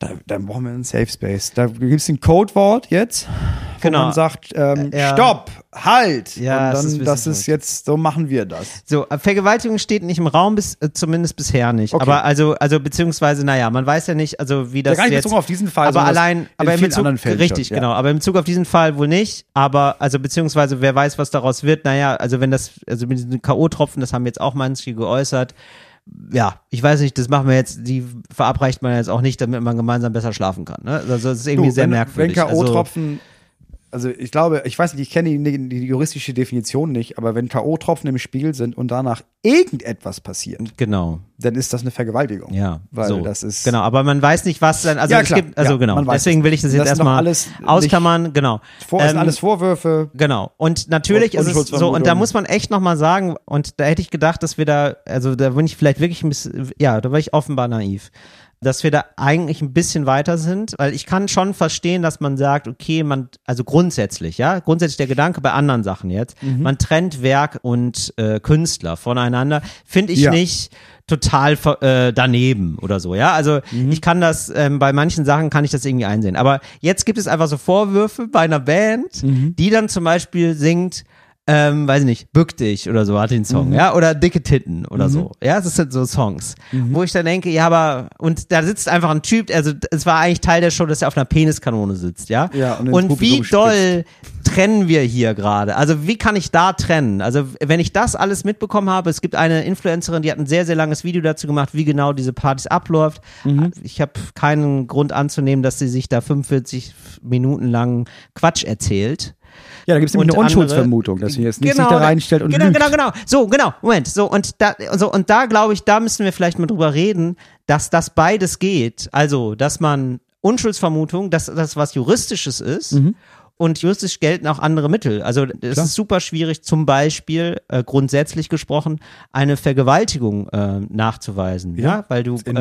da, dann brauchen wir einen Safe Space. Da gibt es ein Codewort jetzt, wo Genau. man sagt, ähm, Ja. Stopp, Halt! Ja, dann, ist ein bisschen das ist jetzt, so machen wir das. So, äh, Vergewaltigung steht nicht im Raum, bis, äh, zumindest bisher nicht. Okay. Aber also, also beziehungsweise, naja, man weiß ja nicht, also wie das gar nicht jetzt. bezogen auf diesen Fall, aber das allein, in aber im Bezug, anderen Fällen richtig, schon, ja. genau. Aber im Bezug auf diesen Fall wohl nicht. Aber also beziehungsweise, wer weiß, was daraus wird. Naja, also wenn das, also mit diesen K.O.-Tropfen, das haben jetzt auch manche geäußert. Ja, ich weiß nicht, das machen wir jetzt, die verabreicht man jetzt auch nicht, damit man gemeinsam besser schlafen kann. Ne? Also das ist irgendwie Du, sehr wenn, merkwürdig. Wenn also, K.O.-Tropfen, also, ich glaube, ich weiß nicht, ich kenne die, die juristische Definition nicht, aber wenn K.O.-Tropfen im Spiel sind und danach irgendetwas passiert, genau, dann ist das eine Vergewaltigung. ja. Weil so. das ist. Genau, aber man weiß nicht, was dann, also Ja, es klar, gibt, also ja, genau, deswegen es. will ich das Das jetzt noch erstmal ausklammern, genau. Vor, das Ähm, sind alles Vorwürfe. Genau. Und natürlich Und ist es so, und da muss man echt nochmal sagen, und da hätte ich gedacht, dass wir da, also da bin ich vielleicht wirklich ein bisschen, ja, da war ich offenbar naiv. Dass wir da eigentlich ein bisschen weiter sind, weil ich kann schon verstehen, dass man sagt, okay, man, also grundsätzlich, ja, grundsätzlich der Gedanke bei anderen Sachen jetzt, Mhm. man trennt Werk und äh, Künstler voneinander, finde ich Ja. nicht total äh, daneben oder so, ja. Also Mhm. ich kann das, ähm, bei manchen Sachen kann ich das irgendwie einsehen. Aber jetzt gibt es einfach so Vorwürfe bei einer Band, Mhm. die dann zum Beispiel singt, ähm, weiß ich nicht, Bück dich oder so hat den Song, Mhm. ja, oder Dicke Titten oder so. Ja, das sind so Songs, Mhm. wo ich dann denke, ja, aber, und da sitzt einfach ein Typ, also es war eigentlich Teil der Show, dass er auf einer Peniskanone sitzt, ja. Ja, und und wie doll trennen wir hier gerade? Also wie kann ich da trennen? Also wenn ich das alles mitbekommen habe, es gibt eine Influencerin, die hat ein sehr, sehr langes Video dazu gemacht, wie genau diese Partys abläuft. Mhm. Ich habe keinen Grund anzunehmen, dass sie sich da 45 Minuten lang Quatsch erzählt. Ja, da gibt es nämlich eine andere- Unschuldsvermutung, dass sie jetzt nicht Genau, sich da reinstellt und genau, lügt. genau, genau. So, genau. Moment. So und da, so und da glaube ich, da müssen wir vielleicht mal drüber reden, dass das beides geht. Also, dass man Unschuldsvermutung, dass das was juristisches ist. Mhm. Und juristisch gelten auch andere Mittel. Also es ist super schwierig, zum Beispiel äh, grundsätzlich gesprochen, eine Vergewaltigung äh, nachzuweisen. Ja, weil du. Äh,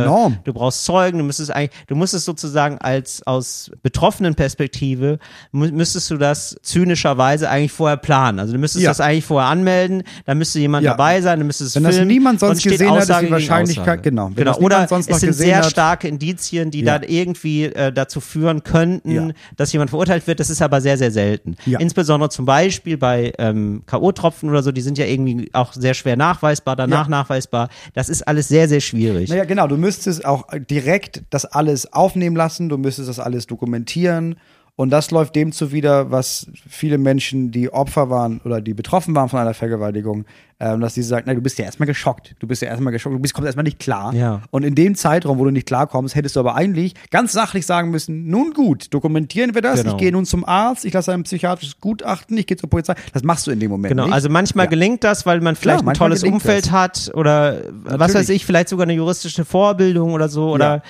du brauchst Zeugen, du müsstest eigentlich, du musstest sozusagen als aus betroffenen Perspektive mü müsstest du das zynischerweise eigentlich vorher planen. Also du müsstest Ja. das eigentlich vorher anmelden, da müsste jemand Ja. dabei sein, du müsstest Wenn das filmen, niemand sonst gesehen hat, ist die Aussage Wahrscheinlichkeit- Aussage. genau. Wenn genau. das Oder es sind sehr starke Indizien, die Ja. dann irgendwie äh, dazu führen könnten, Ja. dass jemand verurteilt wird. Das ist aber sehr, sehr selten. Ja. Insbesondere zum Beispiel bei ähm, K.O.-Tropfen oder so, die sind ja irgendwie auch sehr schwer nachweisbar, danach Ja. nachweisbar. Das ist alles sehr, sehr schwierig. Naja, genau, du müsstest auch direkt das alles aufnehmen lassen, du müsstest das alles dokumentieren. Und das läuft dem zuwider, was viele Menschen, die Opfer waren oder die betroffen waren von einer Vergewaltigung, ähm, dass sie sagen, na, du bist ja erstmal geschockt. Du bist ja erstmal geschockt, du bist, kommst erstmal nicht klar. Ja. Und in dem Zeitraum, wo du nicht klarkommst, hättest du aber eigentlich ganz sachlich sagen müssen, nun gut, dokumentieren wir das, Genau. ich gehe nun zum Arzt, ich lasse ein psychiatrisches Gutachten, ich gehe zur Polizei. Das machst du in dem Moment Genau, nicht. also manchmal Ja. gelingt das, weil man vielleicht ein manchmal tolles Umfeld das. hat oder was Natürlich. weiß ich, vielleicht sogar eine juristische Vorbildung oder so oder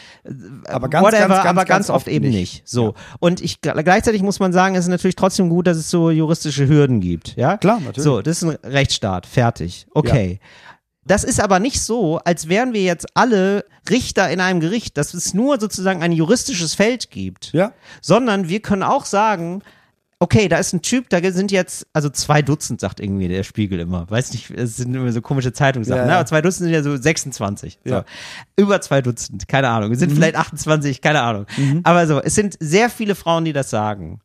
aber ganz, whatever, ganz, ganz, aber ganz, oft, eben nicht. So. Und ich gleichzeitig muss man sagen, es ist natürlich trotzdem gut, dass es so juristische Hürden gibt. Ja? Klar, natürlich. So, das ist ein Rechtsstaat. Fertig. Okay. Das ist aber nicht so, als wären wir jetzt alle Richter in einem Gericht, dass es nur sozusagen ein juristisches Feld gibt. Ja. Sondern wir können auch sagen, okay, da ist ein Typ, da sind jetzt, also zwei Dutzend, sagt irgendwie der Spiegel immer. Weiß nicht, es sind immer so komische Zeitungssachen, Ja, ne? aber zwei Dutzend sind ja so 26. So. Ja. Über zwei Dutzend, keine Ahnung. Es sind vielleicht 28, keine Ahnung. Aber so, es sind sehr viele Frauen, die das sagen.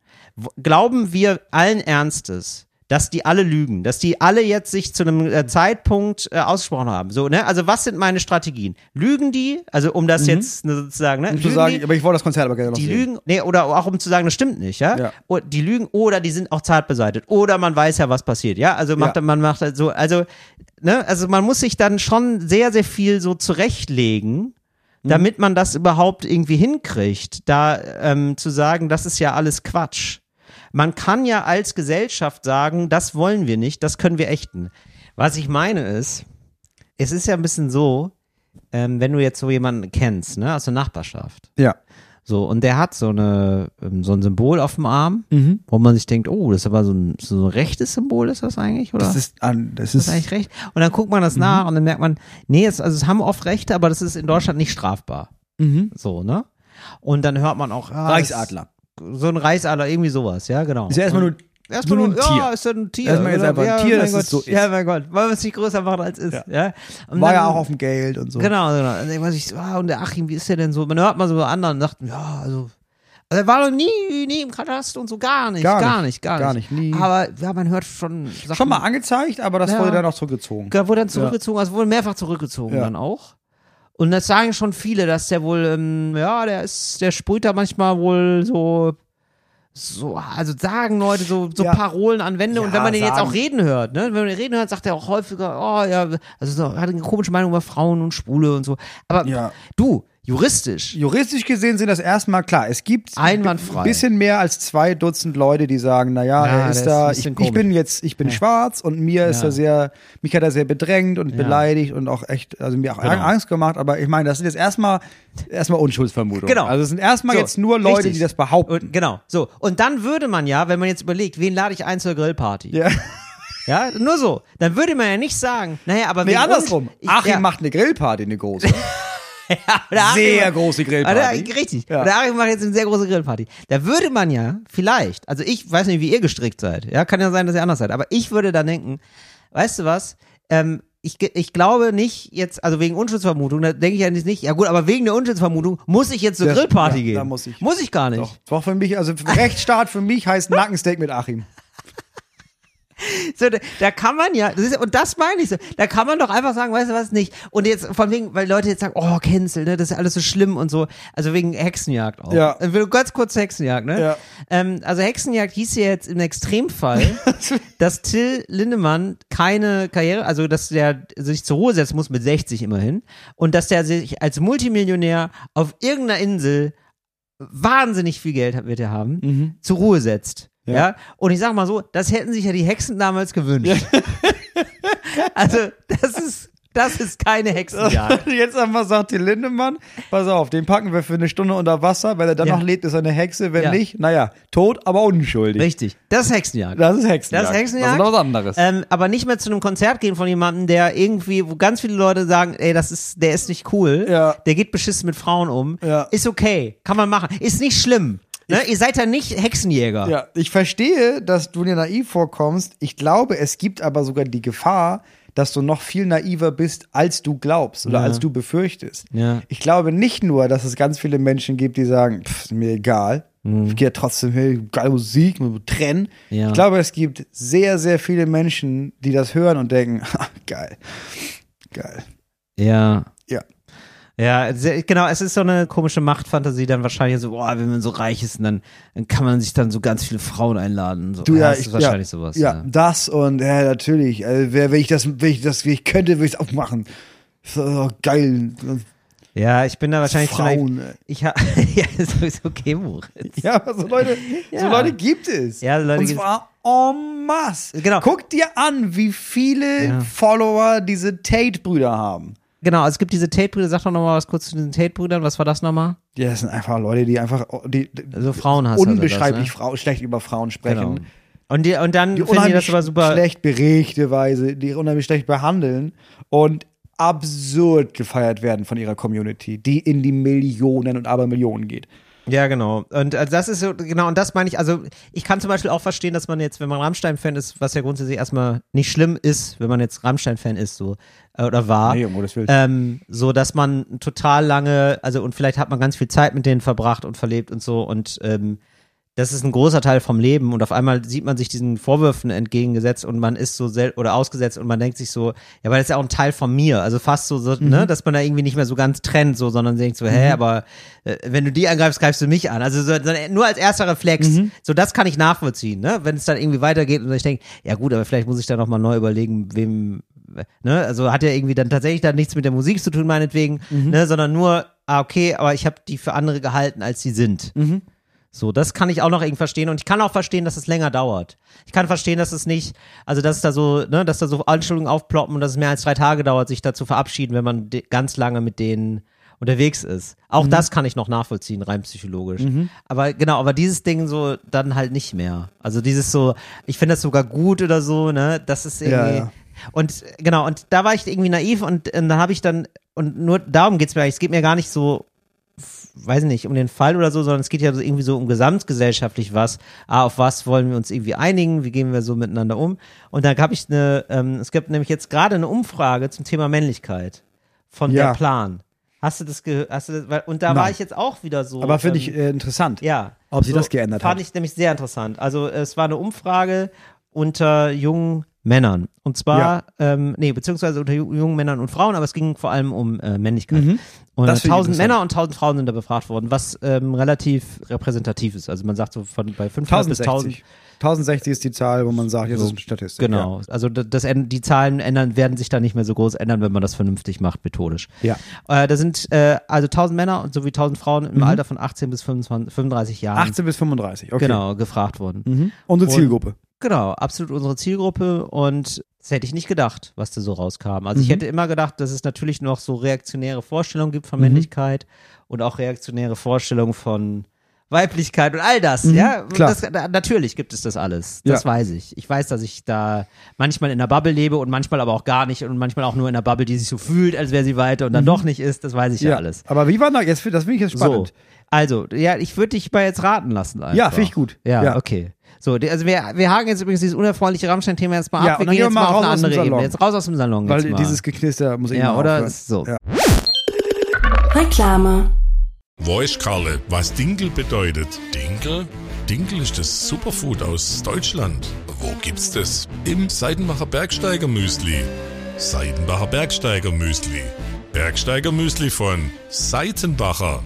Glauben wir allen Ernstes, dass die alle lügen, dass die alle jetzt sich zu einem äh, Zeitpunkt äh, ausgesprochen haben. So, ne? Also was sind meine Strategien? Lügen die? Also um das jetzt ne, sozusagen, ne? Um zu sagen, die? aber ich wollte das Konzert aber gerne noch die sehen. lügen, nee, oder auch um zu sagen, das stimmt nicht, ja? Ja. O- Die lügen oder die sind auch zart beseitigt oder man weiß ja, was passiert, ja? Also macht Ja. man macht halt so, also ne, also man muss sich dann schon sehr sehr viel so zurechtlegen, Mhm. damit man das überhaupt irgendwie hinkriegt, da ähm, zu sagen, das ist ja alles Quatsch. Man kann ja als Gesellschaft sagen, das wollen wir nicht, das können wir ächten. Was ich meine ist, es ist ja ein bisschen so, ähm, wenn du jetzt so jemanden kennst, ne, aus der Nachbarschaft. Ja. So, und der hat so eine, ähm, so ein Symbol auf dem Arm, Mhm. wo man sich denkt, oh, das ist aber so ein, so ein rechtes Symbol, ist das eigentlich, oder? Das ist, an, das das ist, ist eigentlich recht. Und dann guckt man das nach und dann merkt man, nee, es, also es haben oft Rechte, aber das ist in Deutschland nicht strafbar. Mhm. So, ne? Und dann hört man auch, ah, Reichsadler. Das, so ein Reichsadler, irgendwie sowas, ja, genau. Ist ja erstmal nur, Erstmal nur ein Tier. Ja, ist ja ein Tier. Erstmal jetzt einfach ein ja, Tier, es Gott. so ist. Ja, mein Gott. Wollen wir es nicht größer machen als es ist. Ja. Und war ja dann- auch auf dem Geld und so. Genau, genau. Und dann man sich, so, ah, und der Achim, wie ist der denn so? Man hört mal so anderen und sagt, ja, also, also er war noch nie, nie im Kataster und so, gar nicht, Gar gar, nicht, nicht, gar, gar nicht. nie. Aber ja, man hört schon Sachen. Schon mal angezeigt, aber das Ja. wurde dann auch zurückgezogen. Ja, wurde dann zurückgezogen, also wurde mehrfach zurückgezogen Ja. dann auch. Und das sagen schon viele, dass der wohl, ähm, ja, der ist, der sprüht da manchmal wohl so, so, also sagen Leute so, so Ja. Parolen an Wände und Ja, wenn man den jetzt auch reden hört, ne, wenn man den reden hört, sagt er auch häufiger, oh ja, also so, hat eine komische Meinung über Frauen und Schwule und so. Aber Ja. du, juristisch, Juristisch gesehen sind das erstmal klar. Es gibt Einwandfrei. ein bisschen mehr als zwei Dutzend Leute, die sagen, naja, Ja, er ist ist da, ich, ich bin jetzt, ich bin schwarz und mir ist Ja. er sehr, mich hat er sehr bedrängt und Ja. beleidigt und auch echt, also mir auch Genau. Angst gemacht, aber ich meine, das sind jetzt erstmal, erstmal Unschuldsvermutungen. Genau. Also es sind erstmal So, jetzt nur Leute, richtig. die das behaupten. Und, genau, so. Und dann würde man ja, wenn man jetzt überlegt, wen lade ich ein zur Grillparty? ja. Ja, nur so. Dann würde man ja nicht sagen, naja, aber Nee, andersrum. uns- ich- Achim ja, macht eine Grillparty, eine große. [laughs] [laughs] Achim- Sehr große Ah, Grillparty. der- richtig. Ja. Der Achim macht jetzt eine sehr große Grillparty. Da würde man ja vielleicht, also ich weiß nicht, wie ihr gestrickt seid. Ja, kann ja sein, dass ihr anders seid. Aber ich würde dann denken, weißt du was? Ähm, ich, ich glaube nicht jetzt, also wegen Unschuldsvermutung, da denke ich ja nicht, ja gut, aber wegen der Unschuldsvermutung muss ich jetzt zur Das- Grillparty ja, gehen. da muss ich. Muss ich gar nicht. Doch. Das war für mich, also Rechtsstaat für mich heißt Nackensteak mit Achim. [laughs] So, da, kann man ja, das ist, und das meine ich so, da kann man doch einfach sagen, weißt du was, nicht. Und jetzt, von wegen, weil Leute jetzt sagen, oh, Cancel, ne, das ist alles so schlimm und so. Also wegen Hexenjagd auch. Ja. Will- Ganz kurz Hexenjagd, ne? Ja. Ähm, also Hexenjagd hieß ja jetzt im Extremfall, [laughs] dass Till Lindemann keine Karriere, also dass der sich zur Ruhe setzen muss mit 60 immerhin und dass der sich als Multimillionär auf irgendeiner Insel wahnsinnig viel Geld wird er haben, zur Ruhe setzt. Ja. Ja. Und ich sag mal so, das hätten sich ja die Hexen damals gewünscht. [laughs] also, das ist, das ist keine Hexenjagd. [laughs] Jetzt einmal sagt die Lindemann, pass auf, den packen wir für eine Stunde unter Wasser, wenn er dann Ja. noch lebt, ist er eine Hexe, wenn Ja. nicht, naja, tot, aber unschuldig. Richtig. Das ist Hexenjagd. Das ist Hexenjagd. Das ist Hexenjagd. Das ist was anderes. Ähm, aber nicht mehr zu einem Konzert gehen von jemandem, der irgendwie, wo ganz viele Leute sagen, ey, das ist, der ist nicht cool, Ja. der geht beschissen mit Frauen um, Ja. ist okay, kann man machen, ist nicht schlimm. Ne? Ihr seid ja nicht Hexenjäger. Ja, ich verstehe, dass du dir naiv vorkommst. Ich glaube, es gibt aber sogar die Gefahr, dass du noch viel naiver bist, als du glaubst oder Ja. als du befürchtest. Ja. Ich glaube nicht nur, dass es ganz viele Menschen gibt, die sagen, pff, ist mir egal. Ich gehe ja trotzdem hin, geile Musik, trennen. Mhm. Ja. Ich glaube, es gibt sehr, sehr viele Menschen, die das hören und denken, ha, [laughs] geil, geil. Ja. Ja. Ja, sehr, genau, es ist so eine komische Machtfantasie dann wahrscheinlich so, boah, wenn man so reich ist, dann, dann kann man sich dann so ganz viele Frauen einladen. So. Du, ja, das ich, ist wahrscheinlich ja, sowas. Ja, das und ja, natürlich. Also, wer, wenn ich das, wenn ich das, wenn ich könnte, würde ich es auch machen. So, geil. Ja, ich bin da wahrscheinlich. Frauen. ey. Ich ha [laughs] ja, ist sowieso okay, Moritz. Ja, aber so Leute, [laughs] so Ja. Leute gibt es. Ja, Leute Und zwar en masse. Genau. Guck dir an, wie viele Ja. Follower diese Tate-Brüder haben. Genau, also es gibt diese Tate-Brüder, sag doch nochmal was kurz zu diesen Tate-Brüdern, was war das nochmal? Ja, das sind einfach Leute, die einfach die, die Also Frauenhasser oder unbeschreiblich das, Frau, schlecht über Frauen Genau. sprechen. Und, die, und dann Die finden die unheimlich das aber super. schlecht beregte Weise, die unheimlich schlecht behandeln und absurd gefeiert werden von ihrer Community, die in die Millionen und Abermillionen geht. Ja, genau. Und äh, das ist so, genau, und das meine ich, also ich kann zum Beispiel auch verstehen, dass man jetzt, wenn man Rammstein-Fan ist, was ja grundsätzlich erstmal nicht schlimm ist, wenn man jetzt Rammstein-Fan ist, so, äh, oder war, Nee, um Gottes Willen. ähm, so dass man total lange, also und vielleicht hat man ganz viel Zeit mit denen verbracht und verlebt und so und ähm, das ist ein großer Teil vom Leben und auf einmal sieht man sich diesen Vorwürfen entgegengesetzt und man ist so sel oder ausgesetzt und man denkt sich so, ja, weil das ist ja auch ein Teil von mir, also fast so, so ne, dass man da irgendwie nicht mehr so ganz trennt, so, sondern denkt so, hä, aber äh, wenn du die angreifst, greifst du mich an. Also so, nur als erster Reflex, so das kann ich nachvollziehen, ne, wenn es dann irgendwie weitergeht und ich denke, ja gut, aber vielleicht muss ich da noch mal neu überlegen, wem, ne, also hat ja irgendwie dann tatsächlich dann nichts mit der Musik zu tun, meinetwegen, ne, sondern nur, ah, okay, aber ich habe die für andere gehalten, als sie sind. So, das kann ich auch noch irgendwie verstehen und ich kann auch verstehen, dass es länger dauert. Ich kann verstehen, dass es nicht, also dass es da so, ne, dass da so Anstellungen aufploppen und dass es mehr als drei Tage dauert, sich da zu verabschieden, wenn man ganz lange mit denen unterwegs ist. Auch das kann ich noch nachvollziehen, rein psychologisch. Aber genau, aber dieses Ding so dann halt nicht mehr. Also dieses so, ich finde das sogar gut oder so, ne, das ist irgendwie. Ja, ja. Und genau, und da war ich irgendwie naiv und, und dann habe ich dann, und nur darum geht's mir eigentlich, es geht mir gar nicht so weiß nicht, um den Fall oder so, sondern es geht ja so irgendwie so um gesamtgesellschaftlich was. Ah, auf was wollen wir uns irgendwie einigen? Wie gehen wir so miteinander um? Und da habe ich eine, ähm, es gibt nämlich jetzt gerade eine Umfrage zum Thema Männlichkeit von Ja. der Plan. Hast du das gehört? Und da war Nein. ich jetzt auch wieder so. Aber finde ähm, ich äh, interessant. ja. Ob sich das geändert fand hat. ich nämlich sehr interessant. Also es war eine Umfrage unter jungen Männern. Und zwar, ähm, nee, beziehungsweise unter ju- jungen Männern und Frauen, aber es ging vor allem um äh, Männlichkeit. Und Mhm. 1000 interessant. Männer und 1000 Frauen sind da befragt worden, was ähm, relativ repräsentativ ist. Also man sagt so von bei 500 bis 1000. 1060. 1060 ist die Zahl, wo man sagt, das ist eine Statistik. Genau. Also das, das, die Zahlen ändern, werden sich da nicht mehr so groß ändern, wenn man das vernünftig macht, methodisch. Ja. Äh, da sind äh, also 1000 Männer und sowie 1000 Frauen Mhm. im Alter von 18 bis 25, 35 Ja. Jahren 18 bis 35, okay. genau gefragt worden. Mhm. Unsere Und- Zielgruppe. Genau, absolut unsere Zielgruppe und das hätte ich nicht gedacht, was da so rauskam. Also ich Mhm. hätte immer gedacht, dass es natürlich noch so reaktionäre Vorstellungen gibt Mhm. von Männlichkeit und auch reaktionäre Vorstellungen von Weiblichkeit und all das, ja. Mhm, klar. Das, da, natürlich gibt es das alles. Das Ja. weiß ich. Ich weiß, dass ich da manchmal in der Bubble lebe und manchmal aber auch gar nicht und manchmal auch nur in der Bubble, die sich so fühlt, als wäre sie weiter und dann doch nicht ist. Das weiß ich ja, alles. Aber wie war jetzt, das finde ich jetzt So. spannend. Also, ja, ich würde dich mal jetzt raten lassen. Einfach. Ja, finde ich gut. Ja, Ja. okay. So, also wir, wir haken jetzt übrigens dieses unerfreuliche Rammstein-Thema jetzt mal Ja, ab. und Wir gehen jetzt mal auf eine andere Ebene. Jetzt raus aus dem Salon. Weil jetzt mal. dieses Geknister muss ich Ja, mal oder? So. Ja. Reklame. Weiß Karle, was Dinkel bedeutet? Dinkel? Dinkel ist das Superfood aus Deutschland. Wo gibt's das? Im Seidenbacher Bergsteiger Müsli. Seidenbacher Bergsteiger Müsli. Bergsteiger Müsli von Seitenbacher.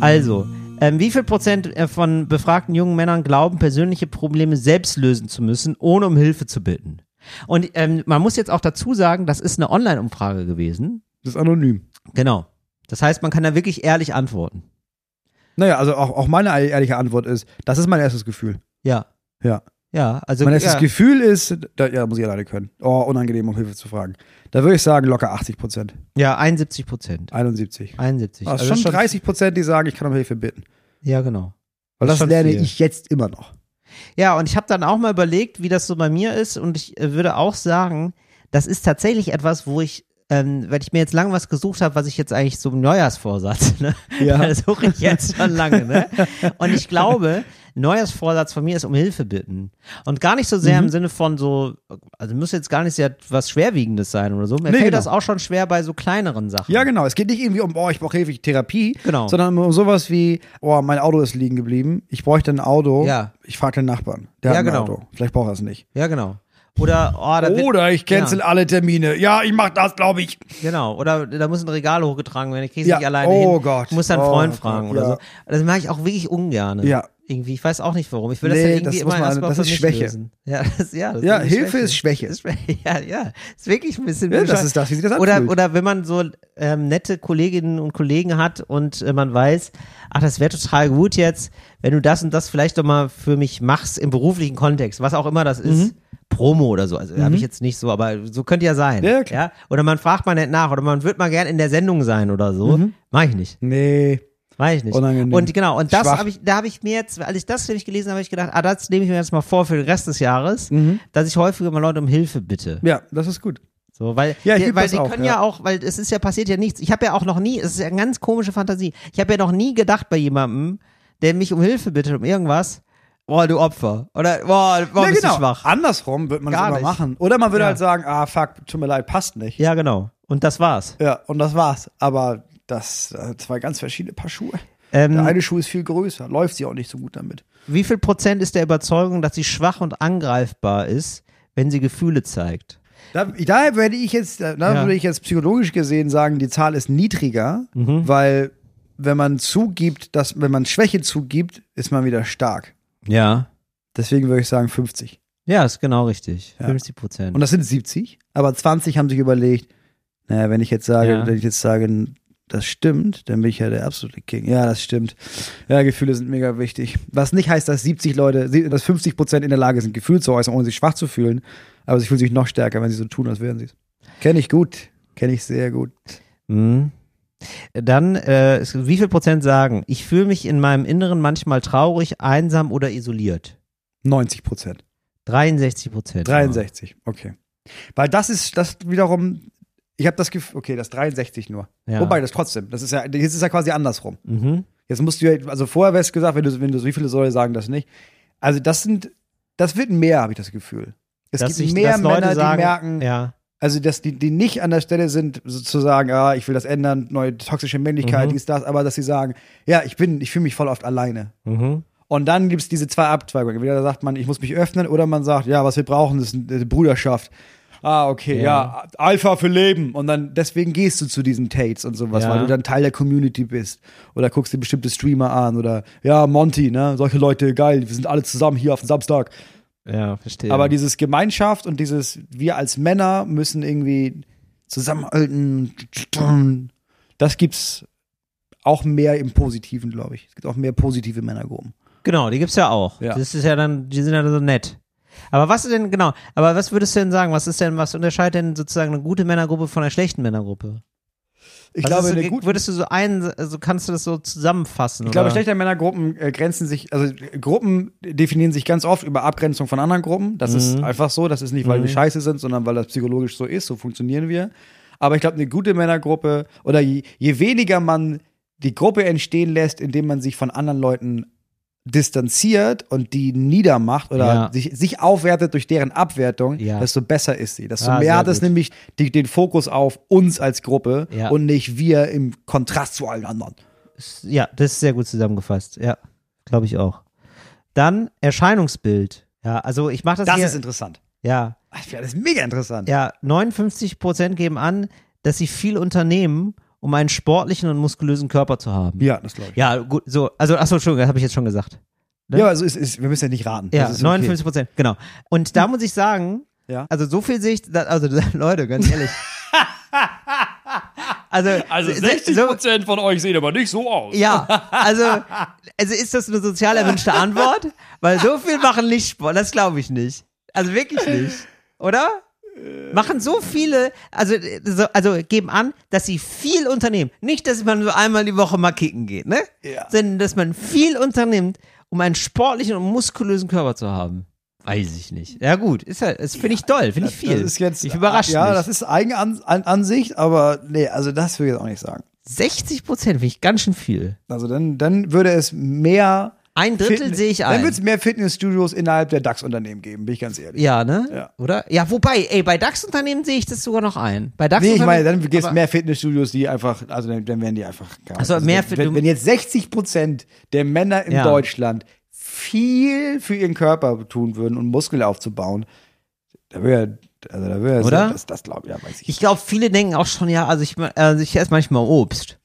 Also, ähm, wie viel Prozent äh, von befragten jungen Männern glauben, persönliche Probleme selbst lösen zu müssen, ohne um Hilfe zu bitten? Und ähm, man muss jetzt auch dazu sagen, das ist eine Online-Umfrage gewesen. Das ist anonym. Genau. Das heißt, man kann da wirklich ehrlich antworten. Naja, also auch, auch meine ehrliche Antwort ist, das ist mein erstes Gefühl. Ja. Ja. Ja, also erstes ja. Gefühl ist, da, ja, muss ich alleine können. Oh, unangenehm, um Hilfe zu fragen. Da würde ich sagen, locker 80 Prozent. Ja, 71 Prozent. 71. 71. Also Also schon 30 Prozent, die sagen, ich kann um Hilfe bitten. Ja, genau. Weil Das das, lerne viel. ich jetzt immer noch. Ja, und ich habe dann auch mal überlegt, wie das so bei mir ist und ich äh, würde auch sagen, das ist tatsächlich etwas, wo ich, ähm, weil ich mir jetzt lange was gesucht habe, was ich jetzt eigentlich so im Neujahrsvorsatz, [laughs] ne? Ja. Das suche ich jetzt schon lange, ne? Und ich glaube, Neujahrsvorsatz von mir ist um Hilfe bitten. Und gar nicht so sehr Mhm. im Sinne von so, also muss jetzt gar nicht sehr was Schwerwiegendes sein oder so. Mir Nee, fällt genau. das auch schon schwer bei so kleineren Sachen. Ja, genau. Es geht nicht irgendwie um, oh, ich brauche Hilfe, ich Therapie, Genau. sondern um sowas wie, oh, mein Auto ist liegen geblieben, ich bräuchte ein Auto, Ja. ich frage den Nachbarn, der Ja, hat ein genau. Auto, vielleicht braucht er es nicht. Ja, genau. Oder, oh, da wird, Oder ich cancel alle Termine. Ja, ich mach das, glaube ich. Genau, oder da muss ein Regal hochgetragen werden, ich kriege Ja, nicht alleine oh hin. Gott, muss dann oh Freund Gott, fragen ja. oder so. Das mache ich auch wirklich ungern. Ja. Irgendwie, ich weiß auch nicht warum. Ich will das Nee, dann irgendwie das immer man- erstmal das ist Schwäche. lösen. [laughs] Ja, das, ja, das Ja, eine Hilfe ist Schwäche. Ist Schwäche. [laughs] Ja, ja. Ist wirklich ein bisschen Ja, das ist das, wie sich das oder, anfühlt. oder wenn man so ähm, nette Kolleginnen und Kollegen hat und äh, man weiß, ach, das wäre total gut jetzt, wenn du das und das vielleicht doch mal für mich machst im beruflichen Kontext, was auch immer das ist. Promo oder so, also habe ich jetzt nicht so, aber so könnte ja sein. Mhm. Ja, klar. Oder man fragt mal nicht nach oder man wird mal gern in der Sendung sein oder so. Mach ich nicht. Nee. Mach ich nicht. Unangenehm. Und genau, und das habe ich, da habe ich mir jetzt, als ich das nämlich gelesen habe, habe ich gedacht, ah, das nehme ich mir jetzt mal vor für den Rest des Jahres, Mhm. dass ich häufiger mal Leute um Hilfe bitte. Ja, das ist gut. So, weil, Ja, die, weil die auch, können ja. ja. auch, weil es ist ja passiert ja nichts. Ich habe ja auch noch nie, es ist ja eine ganz komische Fantasie. Ich habe ja noch nie gedacht bei jemandem, der mich um Hilfe bittet, um irgendwas, boah, du Opfer. Oder, boah, boah ja, bist genau. du schwach. Andersrum wird man Gar das immer nicht. machen. Oder man würde Ja. halt sagen, ah, fuck, tut mir leid, passt nicht. Ja, genau. Und das war's. Ja, und das war's. Aber das äh, zwei ganz verschiedene Paar Schuhe. Ähm, Der eine Schuh ist viel größer, läuft sie auch nicht so gut damit. wie viel Prozent ist der Überzeugung, dass sie schwach und angreifbar ist, wenn sie Gefühle zeigt? Da, daher würde ich jetzt, da Ja. würde ich jetzt psychologisch gesehen sagen, die Zahl ist niedriger, Mhm. weil wenn man zugibt, dass, wenn man Schwäche zugibt, ist man wieder stark. Ja. Deswegen würde ich sagen 50. Ja, ist genau richtig. Ja. 50 Prozent. Und das sind 70, aber 20 haben sich überlegt, naja, wenn ich jetzt sage, Ja. wenn ich jetzt sage, das stimmt, dann bin ich ja der absolute King. Ja, das stimmt. Ja, Gefühle sind mega wichtig. Was nicht heißt, dass 70 Leute, dass 50 Prozent in der Lage sind, Gefühle zu äußern, ohne sich schwach zu fühlen. Aber sie fühlen sich noch stärker, wenn sie so tun, als wären sie es. Kenne ich gut. Kenne ich sehr gut. Mhm. Dann, äh, wie viel Prozent sagen, ich fühle mich in meinem Inneren manchmal traurig, einsam oder isoliert? 90 Prozent. 63 Prozent. 63, okay. Weil das ist, das wiederum, ich habe das Gefühl, okay, das 63 nur. Ja. Wobei, das trotzdem, das ist ja, jetzt ist ja quasi andersrum. Mhm. Jetzt musst du ja, also vorher wär's gesagt, wenn du, wenn du, wie viele Leute sagen das nicht? Also das sind, das wird mehr, habe ich das Gefühl. Es Dass gibt sich- mehr Männer, sagen, die merken, Ja. also dass die, die nicht an der Stelle sind, sozusagen, ah, ich will das ändern, neue toxische Männlichkeit, Mhm. dies, das, aber dass sie sagen, ja, ich bin, ich fühle mich voll oft alleine. Mhm. Und dann gibt's diese zwei Abzweigungen. Entweder sagt man, ich muss mich öffnen, oder man sagt, ja, was wir brauchen, ist eine Bruderschaft. Ah, okay, ja. Ja. Alpha für Leben. Und dann, deswegen gehst du zu diesen Tates und sowas, Ja. weil du dann Teil der Community bist. Oder guckst dir bestimmte Streamer an. Oder, ja, Monty, ne, solche Leute, geil, wir sind alle zusammen hier auf dem Samstag. Ja, verstehe. Aber dieses Gemeinschaft und dieses, wir als Männer müssen irgendwie zusammenhalten, das gibt's auch mehr im Positiven, glaube ich. Es gibt auch mehr positive Männergruppen. genau, die gibt's ja auch. Ja. Das ist ja dann, die sind ja so nett. Aber was ist denn, genau, aber was würdest du denn sagen, was ist denn, was unterscheidet denn sozusagen eine gute Männergruppe von einer schlechten Männergruppe? Ich Was glaube, ist so, eine gute, würdest du so ein, so kannst du das so zusammenfassen? ich glaube, oder? schlechte Männergruppen äh, grenzen sich, also Gruppen definieren sich ganz oft über Abgrenzung von anderen Gruppen. Das ist Mhm. einfach so. Das ist nicht, weil wir scheiße sind, sondern weil das psychologisch so ist. So funktionieren wir. Aber ich glaube, eine gute Männergruppe oder je, je weniger man die Gruppe entstehen lässt, indem man sich von anderen Leuten distanziert und die niedermacht oder Ja. sich, sich aufwertet durch deren Abwertung, Ja. desto besser ist sie. Desto Ah, mehr hat es nämlich die, den Fokus auf uns als Gruppe Ja. und nicht wir im Kontrast zu allen anderen. Ja, das ist sehr gut zusammengefasst. Ja, glaube ich auch. Dann Erscheinungsbild. Ja, also ich mache das, Das hier. ist interessant. ja, ja, das ist mega interessant. ja, 59 Prozent geben an, dass sie viel unternehmen, um einen sportlichen und muskulösen Körper zu haben. Ja, das glaube ich. Ja, gut, so, also, achso, Entschuldigung, das habe ich jetzt schon gesagt. ne? Ja, also es ist, wir müssen ja nicht raten. Ja, Das ist okay. 59 Prozent, genau. Und da muss ich sagen, Ja. also so viel sehe ich, da- also [laughs] Leute, ganz ehrlich. [laughs] also, so, Prozent von euch sehen aber nicht so aus. Ja, [laughs] also, also ist das eine sozial erwünschte Antwort? Weil so viel machen nicht Sport, das glaube ich nicht. Also wirklich nicht, oder? Machen so viele, also, so, also geben an, dass sie viel unternehmen. Nicht, dass man nur einmal die Woche mal kicken geht, ne? Ja. Sondern, dass man viel unternimmt, um einen sportlichen und muskulösen Körper zu haben. Weiß ich nicht. Ja gut, ist ja, das finde ich toll, finde ich viel. Das ist jetzt, ich überrasche Ja, mich. das ist Eigenansicht, aber nee, also das würde ich jetzt auch nicht sagen. 60 Prozent finde ich ganz schön viel. Also dann, dann würde es mehr. Ein Drittel Fitne- sehe ich Dann ein. würde es mehr Fitnessstudios innerhalb der DAX-Unternehmen geben, bin ich ganz ehrlich. Ja, ne? Ja. Oder? Ja, wobei, ey, bei DAX-Unternehmen sehe ich das sogar noch ein. Bei DAX Nee, ich meine, dann gibt es mehr Fitnessstudios, die einfach, also dann, dann werden die einfach. Ach so, mehr Fit- wenn, wenn jetzt 60 Prozent der Männer in Ja. Deutschland viel für ihren Körper tun würden, um Muskeln aufzubauen, da wäre, also da wäre, Oder? das, das glaube ich, ja, weiß ich. Ich glaube, viele denken auch schon, ja, also ich, also ich esse manchmal Obst.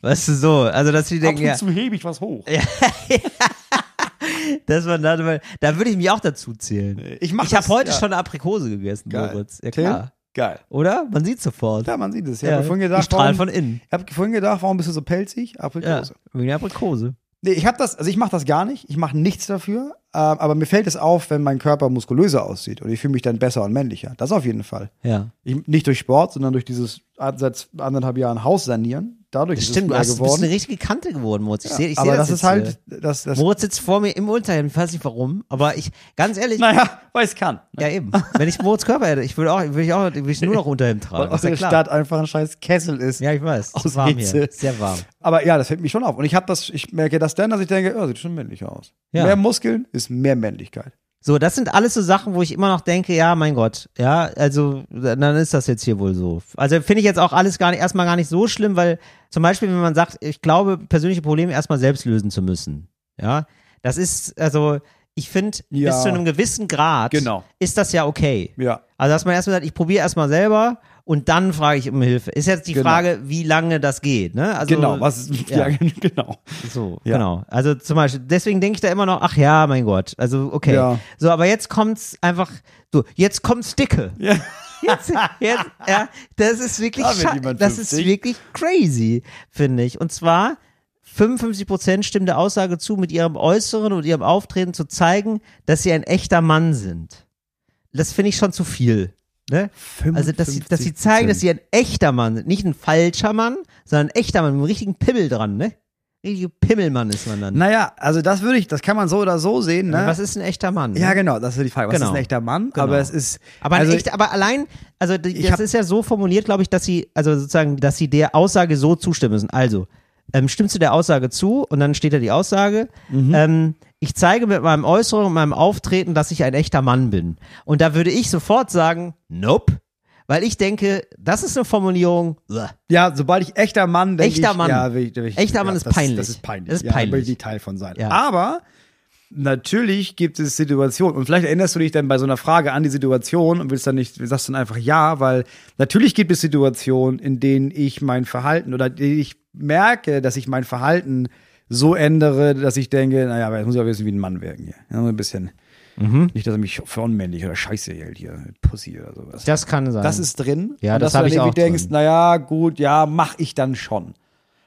Weißt du so? Also, dass sie denken, ja, hebe ich was hoch. [laughs] dass man da, da würde ich mich auch dazu zählen. Ich mach Ich habe heute ja. schon eine Aprikose gegessen, Geil. Moritz. Ja, Tim? klar. Geil. Oder? Man sieht sofort. Ja, man sieht es. Ich Ja, habe vorhin gedacht, ich warum, von innen. ich habe vorhin gedacht, warum bist du so pelzig? Ja, Aprikose. wegen der Aprikose. Nee, ich habe das, also ich mache das gar nicht. Ich mache nichts dafür. Ähm, aber mir fällt es auf, wenn mein Körper muskulöser aussieht und ich fühle mich dann besser und männlicher. Das auf jeden Fall. Ja. Ich, nicht durch Sport, sondern durch dieses seit anderthalb Jahren Haus sanieren. Dadurch Das ist stimmt, es du mehr hast, du bist geworden. eine richtige Kante geworden, Moritz. Ich sehe ich seh aber das, das, ist jetzt halt, das, das, Moritz sitzt vor mir im Unterhemd, ich weiß nicht warum, aber ich, ganz ehrlich, naja, weil es kann. ja eben. Wenn ich Moritz Körper hätte, ich würde auch, würde ich auch, würde ich nur noch Unterhemd Weil tragen. aus Ist ja der. Stadt einfach ein scheiß Kessel ist. Ja, ich weiß. Aus Aus warm Hitze. hier. Sehr warm. Aber ja, das fällt mich schon auf. Und ich habe das, ich merke das dann, dass ich denke, oh, sieht schon männlicher aus. Ja. Mehr Muskeln ist mehr Männlichkeit. So, das sind alles so Sachen, wo ich immer noch denke, ja, mein Gott, ja, also dann ist das jetzt hier wohl so. Also finde ich jetzt auch alles gar nicht, erstmal gar nicht so schlimm, weil zum Beispiel, wenn man sagt, ich glaube, persönliche Probleme erstmal selbst lösen zu müssen, ja, das ist, also ich finde, Ja. bis zu einem gewissen Grad Genau. ist das ja okay. Ja. Also dass man erstmal sagt, ich probiere erstmal selber und dann frage ich um Hilfe. Ist jetzt die Genau. Frage, wie lange das geht, ne? Also, genau, was ja. ja. [laughs] genau. So, Ja. genau. Also zum Beispiel, deswegen denke ich da immer noch, ach ja, mein Gott, also okay. Ja. So, aber jetzt kommt's einfach, so, jetzt kommt's dicke. [laughs] Ja. Jetzt, jetzt, ja, das ist wirklich, Da das ist 50. wirklich crazy, finde ich. Und zwar 55 Prozent stimmen der Aussage zu, mit ihrem Äußeren und ihrem Auftreten zu zeigen, dass sie ein echter Mann sind. Das finde ich schon zu viel. Ne? Also, dass sie, dass sie zeigen, dass sie ein echter Mann sind. Nicht ein falscher Mann, sondern ein echter Mann mit einem richtigen Pimmel dran, ne? Richtige Pimmelmann ist man dann. Naja, also das würde ich, das kann man so oder so sehen, ne? Was ist ein echter Mann? Ne? ja, genau, das ist die Frage. Was Genau. ist ein echter Mann? Genau. Aber es ist. Aber, also, echt, aber allein, also das hab- ist ja so formuliert, glaube ich, dass sie, also sozusagen, dass sie der Aussage so zustimmen müssen. Also, ähm, stimmst du der Aussage zu und dann steht da die Aussage, Mhm. ähm, ich zeige mit meinem Äußeren und meinem Auftreten, dass ich ein echter Mann bin. Und da würde ich sofort sagen, nope. Weil ich denke, das ist eine Formulierung, uah. Ja, sobald ich echter Mann denke Echter ich, Mann. Ja, ich, ich, Echter Mann ja, ist das, peinlich. Das ist peinlich. Das ist Ja, peinlich. will ich nicht Teil von sein. Ja. Aber natürlich gibt es Situationen und vielleicht erinnerst du dich dann bei so einer Frage an die Situation und willst dann nicht, sagst dann einfach ja, weil natürlich gibt es Situationen, in denen ich mein Verhalten oder die ich merke, dass ich mein Verhalten so ändere, dass ich denke, naja, aber jetzt muss ich auch wissen, wie ein Mann wirken hier. Ja, so ein bisschen. Mhm. Nicht, dass er mich für unmännlich oder scheiße hält hier, Pussy oder sowas. das kann sein. Das ist drin. Ja, und das dass du hab dann ich irgendwie auch denkst, drin. naja, gut, ja, mach ich dann schon.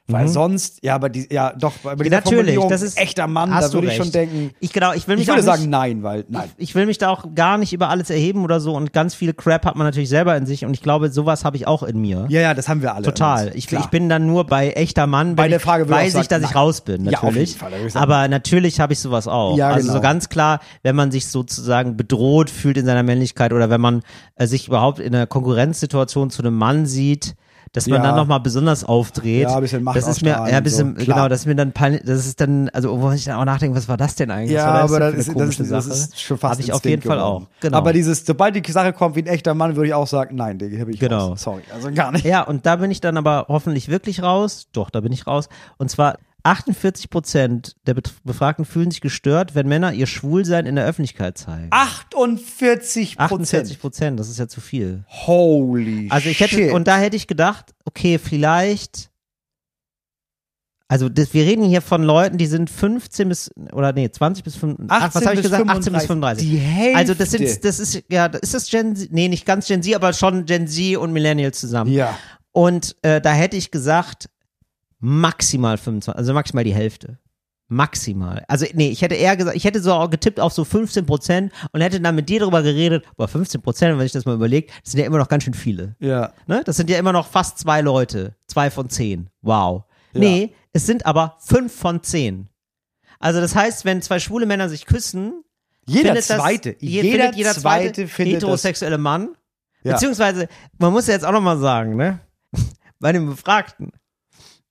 Weil Mhm. sonst, ja, aber die, ja, doch, bei dieser Natürlich, das ist echter Mann, da würde du ich schon denken, Ich genau, ich will mich ich würde nicht, sagen nein, weil, nein. ich will mich da auch gar nicht über alles erheben oder so und ganz viel Crap hat man natürlich selber in sich und ich glaube, sowas habe ich auch in mir. Ja, ja, das haben wir alle. Total. Ich, ich bin dann nur bei echter Mann, Bei der ich, Frage ich weiß ich, dass sagen, ich nein. raus bin, Ja, auf natürlich. jeden Fall, ich sagen, Aber natürlich habe ich sowas auch. Ja, also genau. so ganz klar, wenn man sich sozusagen bedroht fühlt in seiner Männlichkeit oder wenn man äh, sich überhaupt in einer Konkurrenzsituation zu einem Mann sieht, dass man Ja. dann nochmal besonders aufdreht. Ja, ein bisschen Macht Das ist mir, ja, ein bisschen, so, genau, das ist mir dann peinlich, das ist dann, also wo ich dann auch nachdenke, was war das denn eigentlich? Ja, war aber das ist, das, ist, das ist schon fast Habe ich auf jeden Fall auch. Genau. Aber dieses, sobald die Sache kommt wie ein echter Mann, würde ich auch sagen, nein, Digga, habe ich Genau. raus. Sorry, also gar nicht. Ja, und da bin ich dann aber hoffentlich wirklich raus. Doch, da bin ich raus. Und zwar 48 Prozent der Befragten fühlen sich gestört, wenn Männer ihr Schwulsein in der Öffentlichkeit zeigen. 48% 48 Prozent. Prozent, das ist ja zu viel. Holy Also ich hätte, shit. und da hätte ich gedacht, okay, vielleicht, also das, wir reden hier von Leuten, die sind 15 bis, oder nee, 20 bis 5, ach, was 18 habe ich gesagt? 18 bis 35. 35. Die Hälfte. Also das sind, das ist, ja, ist das Gen Z, nee, nicht ganz Gen Z, aber schon Gen Z und Millennials zusammen. Ja. Und äh, da hätte ich gesagt, maximal 25, also maximal die Hälfte. Maximal. Also, nee, ich hätte eher gesagt, ich hätte so auch getippt auf so 15 Prozent und hätte dann mit dir darüber geredet, aber 15 Prozent, wenn ich das mal überlege, das sind ja immer noch ganz schön viele. Ja. Ne? Das sind ja immer noch fast zwei Leute. Zwei von zehn. Wow. Nee, es sind aber fünf von zehn. Also, das heißt, wenn zwei schwule Männer sich küssen, Jeder findet das, zweite. je- jeder, findet jeder zweite, zweite findet heterosexuelle Mann. Ja. Beziehungsweise, man muss ja jetzt auch nochmal sagen, ne? [laughs] Bei den Befragten,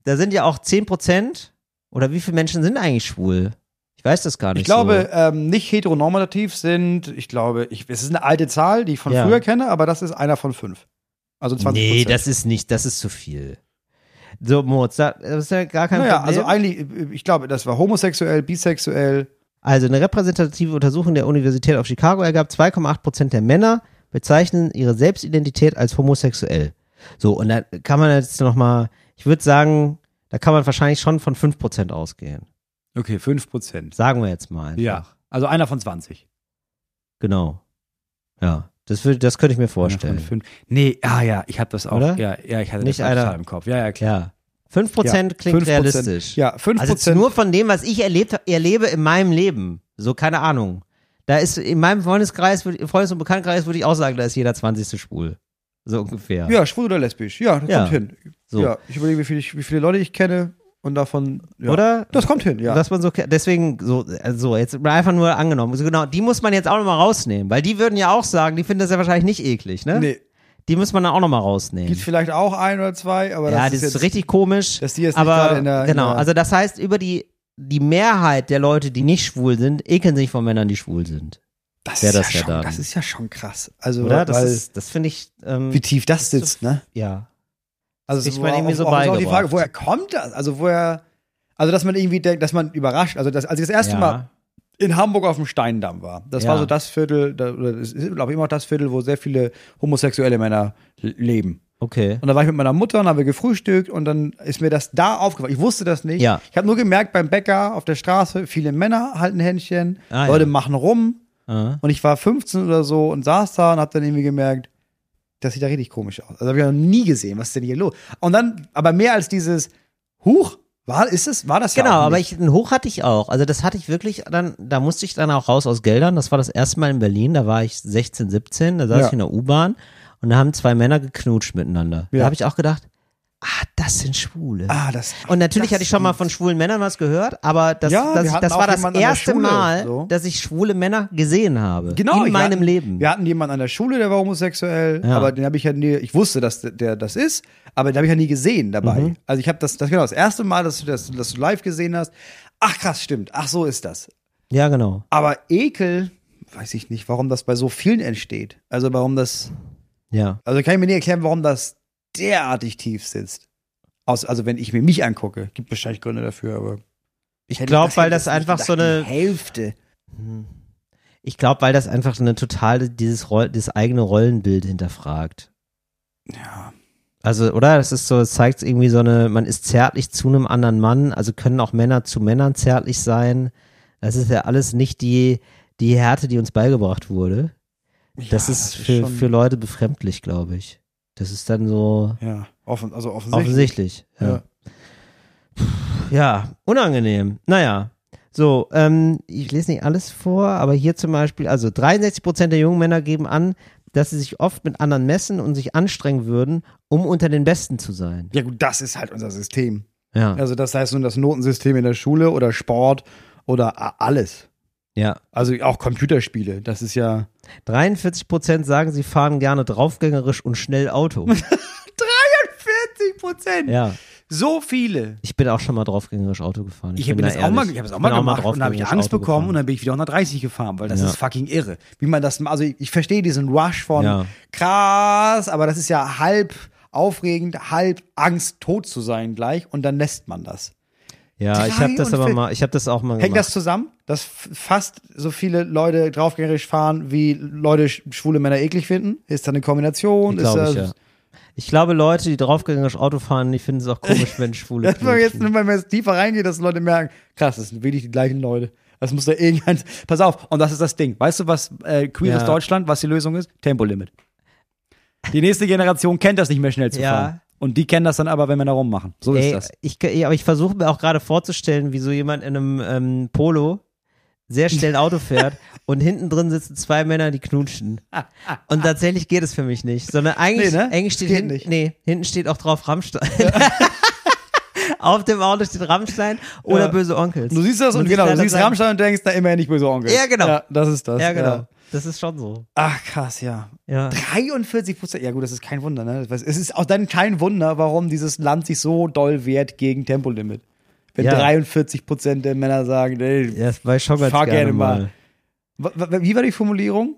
da sind ja auch 10 Prozent, oder wie viele Menschen sind eigentlich schwul? Ich weiß das gar nicht Ich glaube, so. ähm, nicht heteronormativ sind, ich glaube, ich, es ist eine alte Zahl, die ich von Ja. früher kenne, aber das ist einer von fünf. Also 20 Nee, das ist nicht, das ist zu viel. So, Moritz, da- das ist ja gar kein Naja, Problem. also eigentlich, ich glaube, das war homosexuell, bisexuell. Also eine repräsentative Untersuchung der Universität of Chicago ergab, 2,8 Prozent der Männer bezeichnen ihre Selbstidentität als homosexuell. So, und da kann man jetzt nochmal, ich würde sagen, da kann man wahrscheinlich schon von 5 Prozent ausgehen. Okay, 5 Prozent. Sagen wir jetzt mal. Einfach. Ja. Also einer von 20. Genau. Ja, das, würde, das könnte ich mir Einer von vorstellen. fünf. Nee, ah ja, ich habe das auch. Oder? Ja, ja, ich hatte Nicht das einer- im Kopf. Ja, ja, klar. Ja. 5 Prozent Ja, klingt 5%. realistisch. Ja, 5 Also jetzt Prozent. nur von dem, was ich erlebt, erlebe in meinem Leben. So, keine Ahnung. Da ist in meinem Freundeskreis, würd- Freundes- und Bekanntenkreis würde ich auch sagen, da ist jeder 20. schwul. So ungefähr. ja, schwul oder lesbisch. Ja, das Ja. kommt hin. So. Ja, ich überlege, wie viele, ich- wie viele Leute ich kenne und davon. Ja. Oder? Das kommt hin, ja. Was man so, deswegen, so, also jetzt einfach nur angenommen. Also genau, die muss man jetzt auch nochmal rausnehmen, weil die würden ja auch sagen, die finden das ja wahrscheinlich nicht eklig, ne? nee, Die muss man dann auch nochmal rausnehmen. gibt vielleicht auch ein oder zwei, aber ja, das, das ist richtig komisch. dass die jetzt aber gerade in der- in genau, der- also das heißt, über die, die Mehrheit der Leute, die nicht schwul sind, ekeln sich von Männern, die schwul sind. Das wär ist das ja ja schon, das ist ja schon krass. Also, Oder? Das, ist, das finde ich, ähm, wie tief das sitzt, ne? ja. Also Ich so meine, irgendwie auch, so auch, auch die. Frage, woher kommt das? Also woher, also dass man irgendwie denkt, dass man überrascht. Also das, als ich das erste ja. Mal in Hamburg auf dem Steindamm war, das Ja. war so das Viertel, oder das ist glaube ich immer noch das Viertel, wo sehr viele homosexuelle Männer leben. Okay. Und da war ich mit meiner Mutter und haben wir gefrühstückt und dann ist mir das da aufgefallen. Ich wusste das nicht. Ja. Ich habe nur gemerkt beim Bäcker auf der Straße, viele Männer halten Händchen, Ah, Leute ja. machen rum Und ich war 15 oder so und saß da und habe dann irgendwie gemerkt, das sieht da richtig komisch aus. Also habe ich noch nie gesehen, was ist denn hier los? Und dann, aber mehr als dieses Huch, war, ist es, war das Genau, ja aber ich, einen Hoch hatte ich auch. Also das hatte ich wirklich dann, da musste ich dann auch raus aus Geldern. Das war das erste Mal in Berlin, da war ich 16, 17, da saß Ja. ich in der U-Bahn und da haben zwei Männer geknutscht miteinander. Da Ja. habe ich auch gedacht, ah, das sind Schwule. Ah, das, Und natürlich das hatte ich schon mal von schwulen Männern was gehört, aber das, Ja, das, das war das erste Schule, Mal, so. dass ich schwule Männer gesehen habe. Genau, in meinem hatten, Leben. Wir hatten jemanden an der Schule, der war homosexuell, Ja. aber den habe ich ja nie, ich wusste, dass der das ist, aber den habe ich ja nie gesehen dabei. Mhm. Also ich habe das, das genau das erste Mal, dass du das, dass du live gesehen hast. Ach krass, stimmt. Ach so ist das. Ja, genau. Aber Ekel, weiß ich nicht, warum das bei so vielen entsteht. Also warum das, Ja. also kann ich mir nicht erklären, warum das derartig tief sitzt. Aus, also wenn ich mir mich angucke, gibt wahrscheinlich Gründe dafür, aber Ich glaube, weil hätte das einfach so eine, Hälfte. ich glaube, weil das einfach eine totale, dieses, Roll, dieses eigene Rollenbild hinterfragt. Ja. Also, oder? Das ist so, es zeigt irgendwie so eine, man ist zärtlich zu einem anderen Mann, also können auch Männer zu Männern zärtlich sein. Das ist ja alles nicht die, die Härte, die uns beigebracht wurde. Das Ja, ist für, für Leute befremdlich, glaube ich. Das ist dann so Ja, offen, also offensichtlich. offensichtlich. Ja. Ja. Ja, unangenehm. Naja. So, ähm, ich lese nicht alles vor, aber hier zum Beispiel, also 63 Prozent der jungen Männer geben an, dass sie sich oft mit anderen messen und sich anstrengen würden, um unter den Besten zu sein. Ja gut, das ist halt unser System. Ja. Also das heißt nun das Notensystem in der Schule oder Sport oder alles. Ja. Also auch Computerspiele. Das ist ja 43 Prozent sagen, sie fahren gerne draufgängerisch und schnell Auto. [laughs] 40 Prozent. ja. So viele. Ich bin auch schon mal draufgängerisch Auto gefahren. Ich habe bin das da auch mal, ehrlich. ich habe es auch mal gemacht und dann habe ich Angst Auto bekommen und gefahren. dann bin ich wieder 130 gefahren, weil das Ja. ist fucking irre. Wie man das, also ich, ich verstehe diesen Rush von Ja. krass, aber das ist ja halb aufregend, halb Angst, tot zu sein gleich und dann lässt man das. Ja, ich habe das aber 43 mal, ich habe das auch mal Hängt gemacht. das zusammen, dass fast so viele Leute draufgängerisch fahren, wie Leute sch- schwule Männer eklig finden? Ist da eine Kombination? ist Glaube das, ich, ja. Ich glaube, Leute, die draufgängerisch Auto fahren, die finden es auch komisch, [laughs] wenn Schwule Dass man jetzt, wenn man jetzt tiefer reingeht, dass Leute merken, krass, das sind wirklich die gleichen Leute. Das muss da irgendein. [laughs] Pass auf, und das ist das Ding. Weißt du, was äh, queeres Ja. Deutschland, was die Lösung ist? Tempolimit. Die nächste Generation kennt das nicht mehr schnell zu Ja. fahren. Und die kennen das dann aber, wenn wir da rummachen. So ist Ey, das. ich, aber ich versuche mir auch gerade vorzustellen, wie so jemand in einem ähm, Polo sehr schnell Auto fährt [laughs] und hinten drin sitzen zwei Männer, die knutschen. Und tatsächlich geht es für mich nicht, sondern eigentlich, Nee, ne? eigentlich steht hinten, nicht. nee, hinten steht auch drauf Rammstein. [laughs] Auf dem Auto steht Rammstein oder Ja. böse Onkels. Du siehst das und ich genau, du siehst. Rammstein und denkst, da immerhin nicht böse Onkel. Ja, genau. Ja, das ist das. Ja, genau. Das ist schon so. Ach, krass, ja. Ja. 43 Prozent. Ja, gut, das ist kein Wunder, ne? Es ist auch dann kein Wunder, warum dieses Land sich so doll wehrt gegen Tempolimit. Wenn Ja. 43 Prozent der Männer sagen, ey, Ja, Fahr gerne, gerne mal. mal. wie war die Formulierung?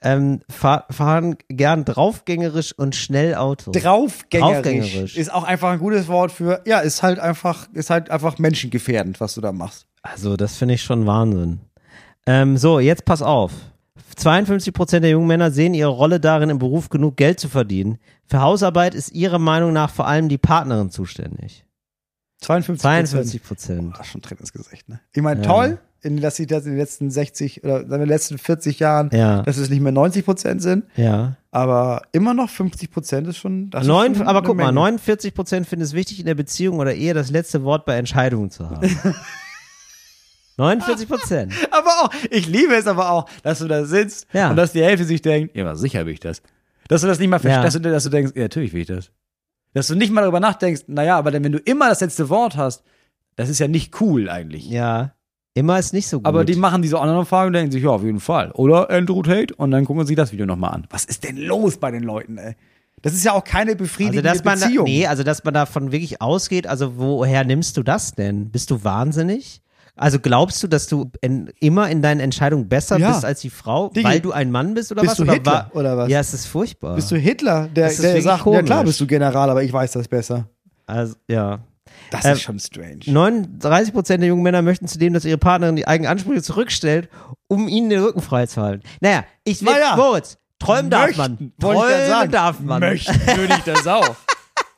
Ähm, fahr, fahren gern draufgängerisch und schnell Auto. Draufgängerisch, Draufgängerisch. ist auch einfach ein gutes Wort für, ja, ist halt einfach, ist halt einfach menschengefährdend, was du da machst. Also, das finde ich schon Wahnsinn. Ähm, so, jetzt pass auf. 52% der jungen Männer sehen ihre Rolle darin, im Beruf genug Geld zu verdienen. Für Hausarbeit ist ihrer Meinung nach vor allem die Partnerin zuständig. 52 52 Prozent. Ach, schon Tritt ins Gesicht, ne? Ich meine, Ja. toll, in, dass sie das in den letzten 60 oder in den letzten 40 Jahren, Ja. dass es nicht mehr 90 Prozent sind, Ja. aber immer noch 50 Prozent ist schon, das Neun, ist schon aber guck mal, Menge. 49 Prozent finden es wichtig, in der Beziehung oder Ehe das letzte Wort bei Entscheidungen zu haben. [laughs] 49 Prozent. [laughs] Aber auch, ich liebe es aber auch, dass du da sitzt Ja. und dass die Hälfte sich denkt, ja, sicher will ich das. Dass du das nicht mal Ja. verstehst, dass, du, dass du denkst, ja, natürlich will ich das. Dass du nicht mal darüber nachdenkst, naja, aber dann, wenn du immer das letzte Wort hast, das ist ja nicht cool eigentlich. Ja. Immer ist nicht so gut. Aber die machen diese anderen Fragen und denken sich, ja, auf jeden Fall. Oder Andrew Tate und dann gucken sie das Video nochmal an. Was ist denn los bei den Leuten, ey? Das ist ja auch keine also, befriedigende dass man da, Beziehung. nee, also dass man davon wirklich ausgeht, also woher nimmst du das denn? Bist du wahnsinnig? Also glaubst du, dass du in, immer in deinen Entscheidungen besser Ja. bist als die Frau, Digi, weil du ein Mann bist oder bist was? du oder, Hitler oder was? Ja, es ist furchtbar. Bist du Hitler, der, der sagt, ja klar komisch. bist du General, aber ich weiß das besser. also, ja. Das Ähm, ist schon strange. 39 Prozent der jungen Männer möchten zudem, dass ihre Partnerin die eigenen Ansprüche zurückstellt, um ihnen den Rücken frei zu halten. Naja, ich will, Naja. Moritz, träumen darf man. Möchten, ich grad Träumen sagen. darf man. Möchten würde ich das auch. [laughs]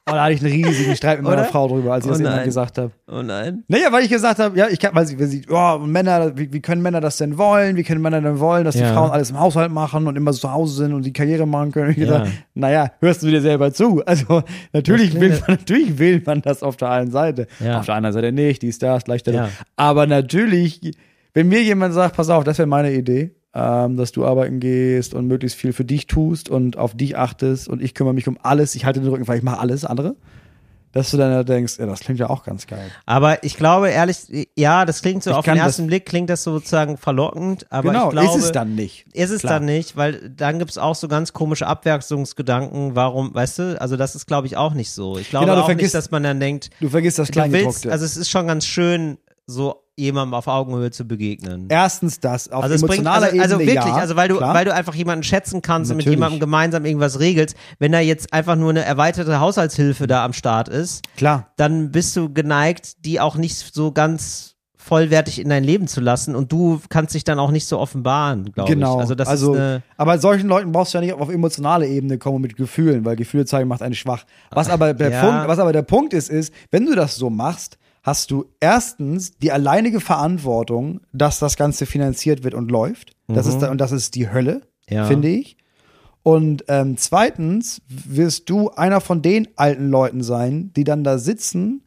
Oh, da hatte ich einen riesigen Streit mit meiner Oder? Frau drüber, als ich Oh das nein. gesagt habe. Oh nein. Naja, weil ich gesagt habe, ja, ich kann, weil sie, weil sie oh, Männer, wie, wie können Männer das denn wollen? Wie können Männer denn wollen, dass Ja. die Frauen alles im Haushalt machen und immer so zu Hause sind und die Karriere machen können? Und ich Ja. gesagt, naja, hörst du dir selber zu? Also, natürlich will man, natürlich will man das auf der einen Seite. Ja. Auf der anderen Seite nicht, dies, das, Gleichstellung. Ja. Aber natürlich, wenn mir jemand sagt, pass auf, das wäre meine Idee, ähm, dass du arbeiten gehst und möglichst viel für dich tust und auf dich achtest und ich kümmere mich um alles, ich halte den Rücken, weil ich mache alles andere, dass du dann da denkst, ja, das klingt ja auch ganz geil. Aber ich glaube ehrlich, ja, das klingt so Ich auf den ersten Blick klingt das sozusagen verlockend, aber genau, ich glaube, ist es dann nicht. Ist es Klar. dann nicht, weil dann gibt's auch so ganz komische Abwertungsgedanken, warum, weißt du, also das ist glaube ich auch nicht so. Ich glaube Genau, auch nicht, vergisst- dass man dann denkt, Du vergisst das du willst, Kleingedruckte. also es ist schon ganz schön, so jemandem auf Augenhöhe zu begegnen. Erstens das, auf Also es bringt, emotionaler also, also Ebene wirklich, ja, also weil du, klar. weil du einfach jemanden schätzen kannst und mit Natürlich. jemandem gemeinsam irgendwas regelst. Wenn da jetzt einfach nur eine erweiterte Haushaltshilfe da am Start ist, Klar. dann bist du geneigt, die auch nicht so ganz vollwertig in dein Leben zu lassen und du kannst dich dann auch nicht so offenbaren, glaube Genau. ich. Also das also, ist eine, aber solchen Leuten brauchst du ja nicht auf emotionale Ebene kommen mit Gefühlen, weil Gefühle zeigen macht einen schwach. Was aber der Ja. Punkt, was aber der Punkt ist, ist, wenn du das so machst, hast du erstens die alleinige Verantwortung, dass das Ganze finanziert wird und läuft. Das ist da, und das ist die Hölle, Mhm. Ja. finde ich. Und ähm, zweitens wirst du einer von den alten Leuten sein, die dann da sitzen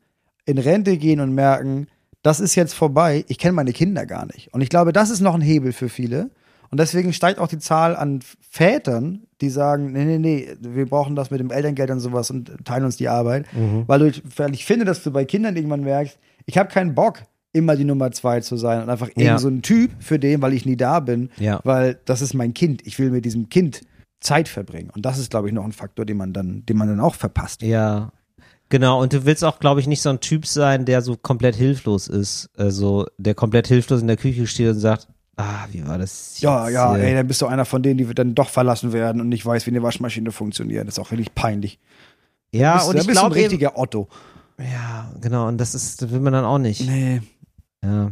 in Rente gehen und merken, das ist jetzt vorbei, ich kenne meine Kinder gar nicht. Und ich glaube, das ist noch ein Hebel für viele. Und deswegen steigt auch die Zahl an Vätern, die sagen, nee, nee, nee, wir brauchen das mit dem Elterngeld und sowas und teilen uns die Arbeit. Weil, du, weil ich finde, dass du bei Kindern irgendwann merkst, ich habe keinen Bock, immer die Nummer zwei zu sein und einfach Ja. irgend so ein Typ für den, weil ich nie da bin, Ja. weil das ist mein Kind. Ich will mit diesem Kind Zeit verbringen. Und das ist, glaube ich, noch ein Faktor, den man dann, den man dann auch verpasst. Ja. Genau, und du willst auch, glaube ich, nicht so ein Typ sein, der so komplett hilflos ist. Also, der komplett hilflos in der Küche steht und sagt, ah, wie war das? Ja, jetzt ja, ey, dann bist du einer von denen, die dann doch verlassen werden und nicht weiß, wie eine Waschmaschine funktioniert. Das ist auch wirklich peinlich. Ja, bist, und ich ein glaube eben, richtiger Otto. ja, genau, und das ist, das will man dann auch nicht. Nee. Ja.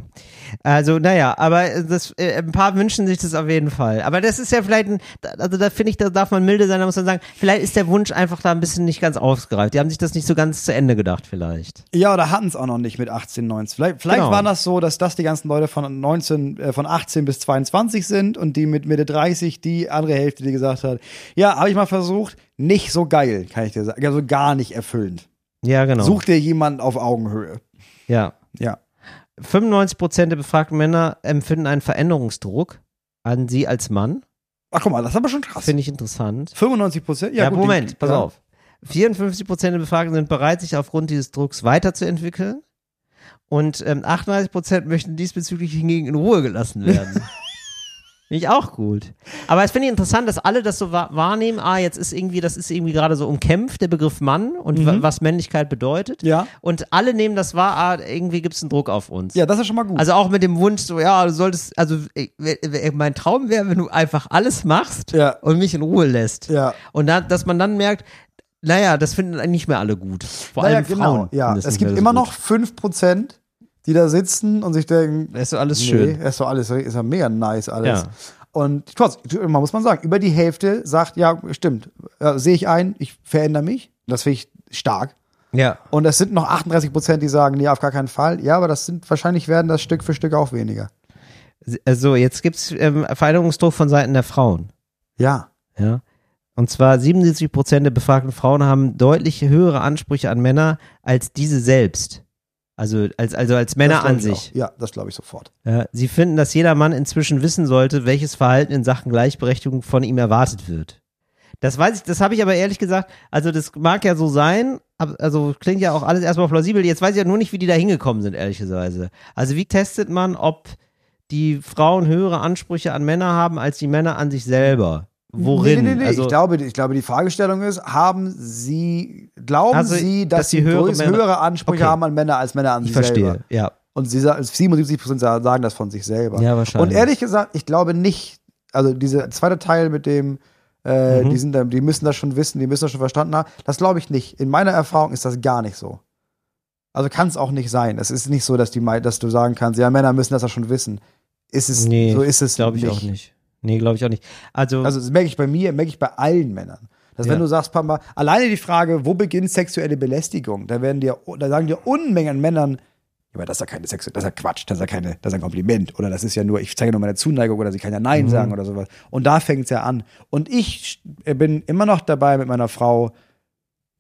Also, naja, aber das, äh, ein paar wünschen sich das auf jeden Fall. Aber das ist ja vielleicht, ein, also da finde ich, da darf man milde sein, da muss man sagen, vielleicht ist der Wunsch einfach da ein bisschen nicht ganz ausgereift. Die haben sich das nicht so ganz zu Ende gedacht, vielleicht. Ja, oder hatten es auch noch nicht mit 18, 19. Vielleicht, vielleicht Genau. war das so, dass das die ganzen Leute von 19, äh, von 18 bis 22 sind und die mit Mitte 30 die andere Hälfte, die gesagt hat, ja, habe ich mal versucht, nicht so geil, kann ich dir sagen. Also gar nicht erfüllend. Ja, genau. Such dir jemanden auf Augenhöhe. Ja. Ja. 95 Prozent der befragten Männer empfinden einen Veränderungsdruck an sie als Mann. Ach guck mal, das ist aber schon krass. Finde ich interessant. 95 Prozent? Ja, gut, Moment, die- pass ja. auf. 54 Prozent der Befragten sind bereit, sich aufgrund dieses Drucks weiterzuentwickeln. Und ähm, 38 Prozent möchten diesbezüglich hingegen in Ruhe gelassen werden. [laughs] Finde ich auch gut. Aber es finde ich interessant, dass alle das so wa- wahrnehmen. Ah, jetzt ist irgendwie, das ist irgendwie gerade so umkämpft, der Begriff Mann und wa- was Männlichkeit bedeutet. Mhm. Ja. Und alle nehmen das wahr, ah, irgendwie gibt es einen Druck auf uns. Ja, das ist schon mal gut. Also auch mit dem Wunsch, so, ja, du solltest, also äh, äh, mein Traum wäre, wenn du einfach alles machst Ja. und mich in Ruhe lässt. Ja. Und da, dass man dann merkt, naja, das finden eigentlich nicht mehr alle gut. Vor naja, allem Frauen. Ja, es gibt so immer gut. noch 5 Prozent, die da sitzen und sich denken, ist so alles Nee, schön. ist doch alles, ist ja mega nice alles. Ja. Und trotzdem, man muss man sagen, über die Hälfte sagt, ja, stimmt, ja, sehe ich ein, ich verändere mich. Das finde ich stark. Ja. Und es sind noch 38 Prozent, die sagen, nee, auf gar keinen Fall. Ja, aber das sind, wahrscheinlich werden das Stück für Stück auch weniger. Also jetzt gibt's ähm, Veränderungsdruck von Seiten der Frauen. Ja. Ja. Und zwar 77 Prozent der befragten Frauen haben deutlich höhere Ansprüche an Männer als diese selbst. Also als, also als Männer an ich sich. Auch. Ja, das glaube ich sofort. Ja, sie finden, dass jeder Mann inzwischen wissen sollte, welches Verhalten in Sachen Gleichberechtigung von ihm erwartet wird. Das weiß ich, das habe ich aber ehrlich gesagt, also das mag ja so sein, also klingt ja auch alles erstmal plausibel. Jetzt weiß ich ja nur nicht, wie die da hingekommen sind, ehrlicherweise. Also wie testet man, ob die Frauen höhere Ansprüche an Männer haben als die Männer an sich selber? Worin? Nee, nee, nee. Also, ich, glaube, ich glaube, die Fragestellung ist, haben Sie, glauben Also, Sie, dass, dass Sie höhere größ- höhere Ansprüche Okay. haben an Männer als Männer an ich sich verstehe, selber? ja. Und sie sa- 77 Prozent sagen das von sich selber. Ja, wahrscheinlich. Und ehrlich gesagt, ich glaube nicht, also dieser zweite Teil mit dem, äh, Mhm. die, sind da, die müssen das schon wissen, die müssen das schon verstanden haben, das glaube ich nicht. In meiner Erfahrung ist das gar nicht so. Also kann es auch nicht sein. Es ist nicht so, dass, die, dass du sagen kannst, ja, Männer müssen das ja schon wissen. Ist es, Nee, so ist es glaube ich auch nicht. Nee, glaube ich auch nicht. Also, Also das merke ich bei mir, merke ich bei allen Männern. Dass Ja. wenn du sagst, Papa, alleine die Frage, wo beginnt sexuelle Belästigung, da werden dir, da sagen dir Unmengen an Männern, aber das ist ja keine Sex, das ist ja Quatsch, das ist ja keine, das ist ein Kompliment oder das ist ja nur, ich zeige nur meine Zuneigung oder sie kann ja Nein Mhm. sagen oder sowas. Und da fängt es ja an. Und ich sch- bin immer noch dabei mit meiner Frau,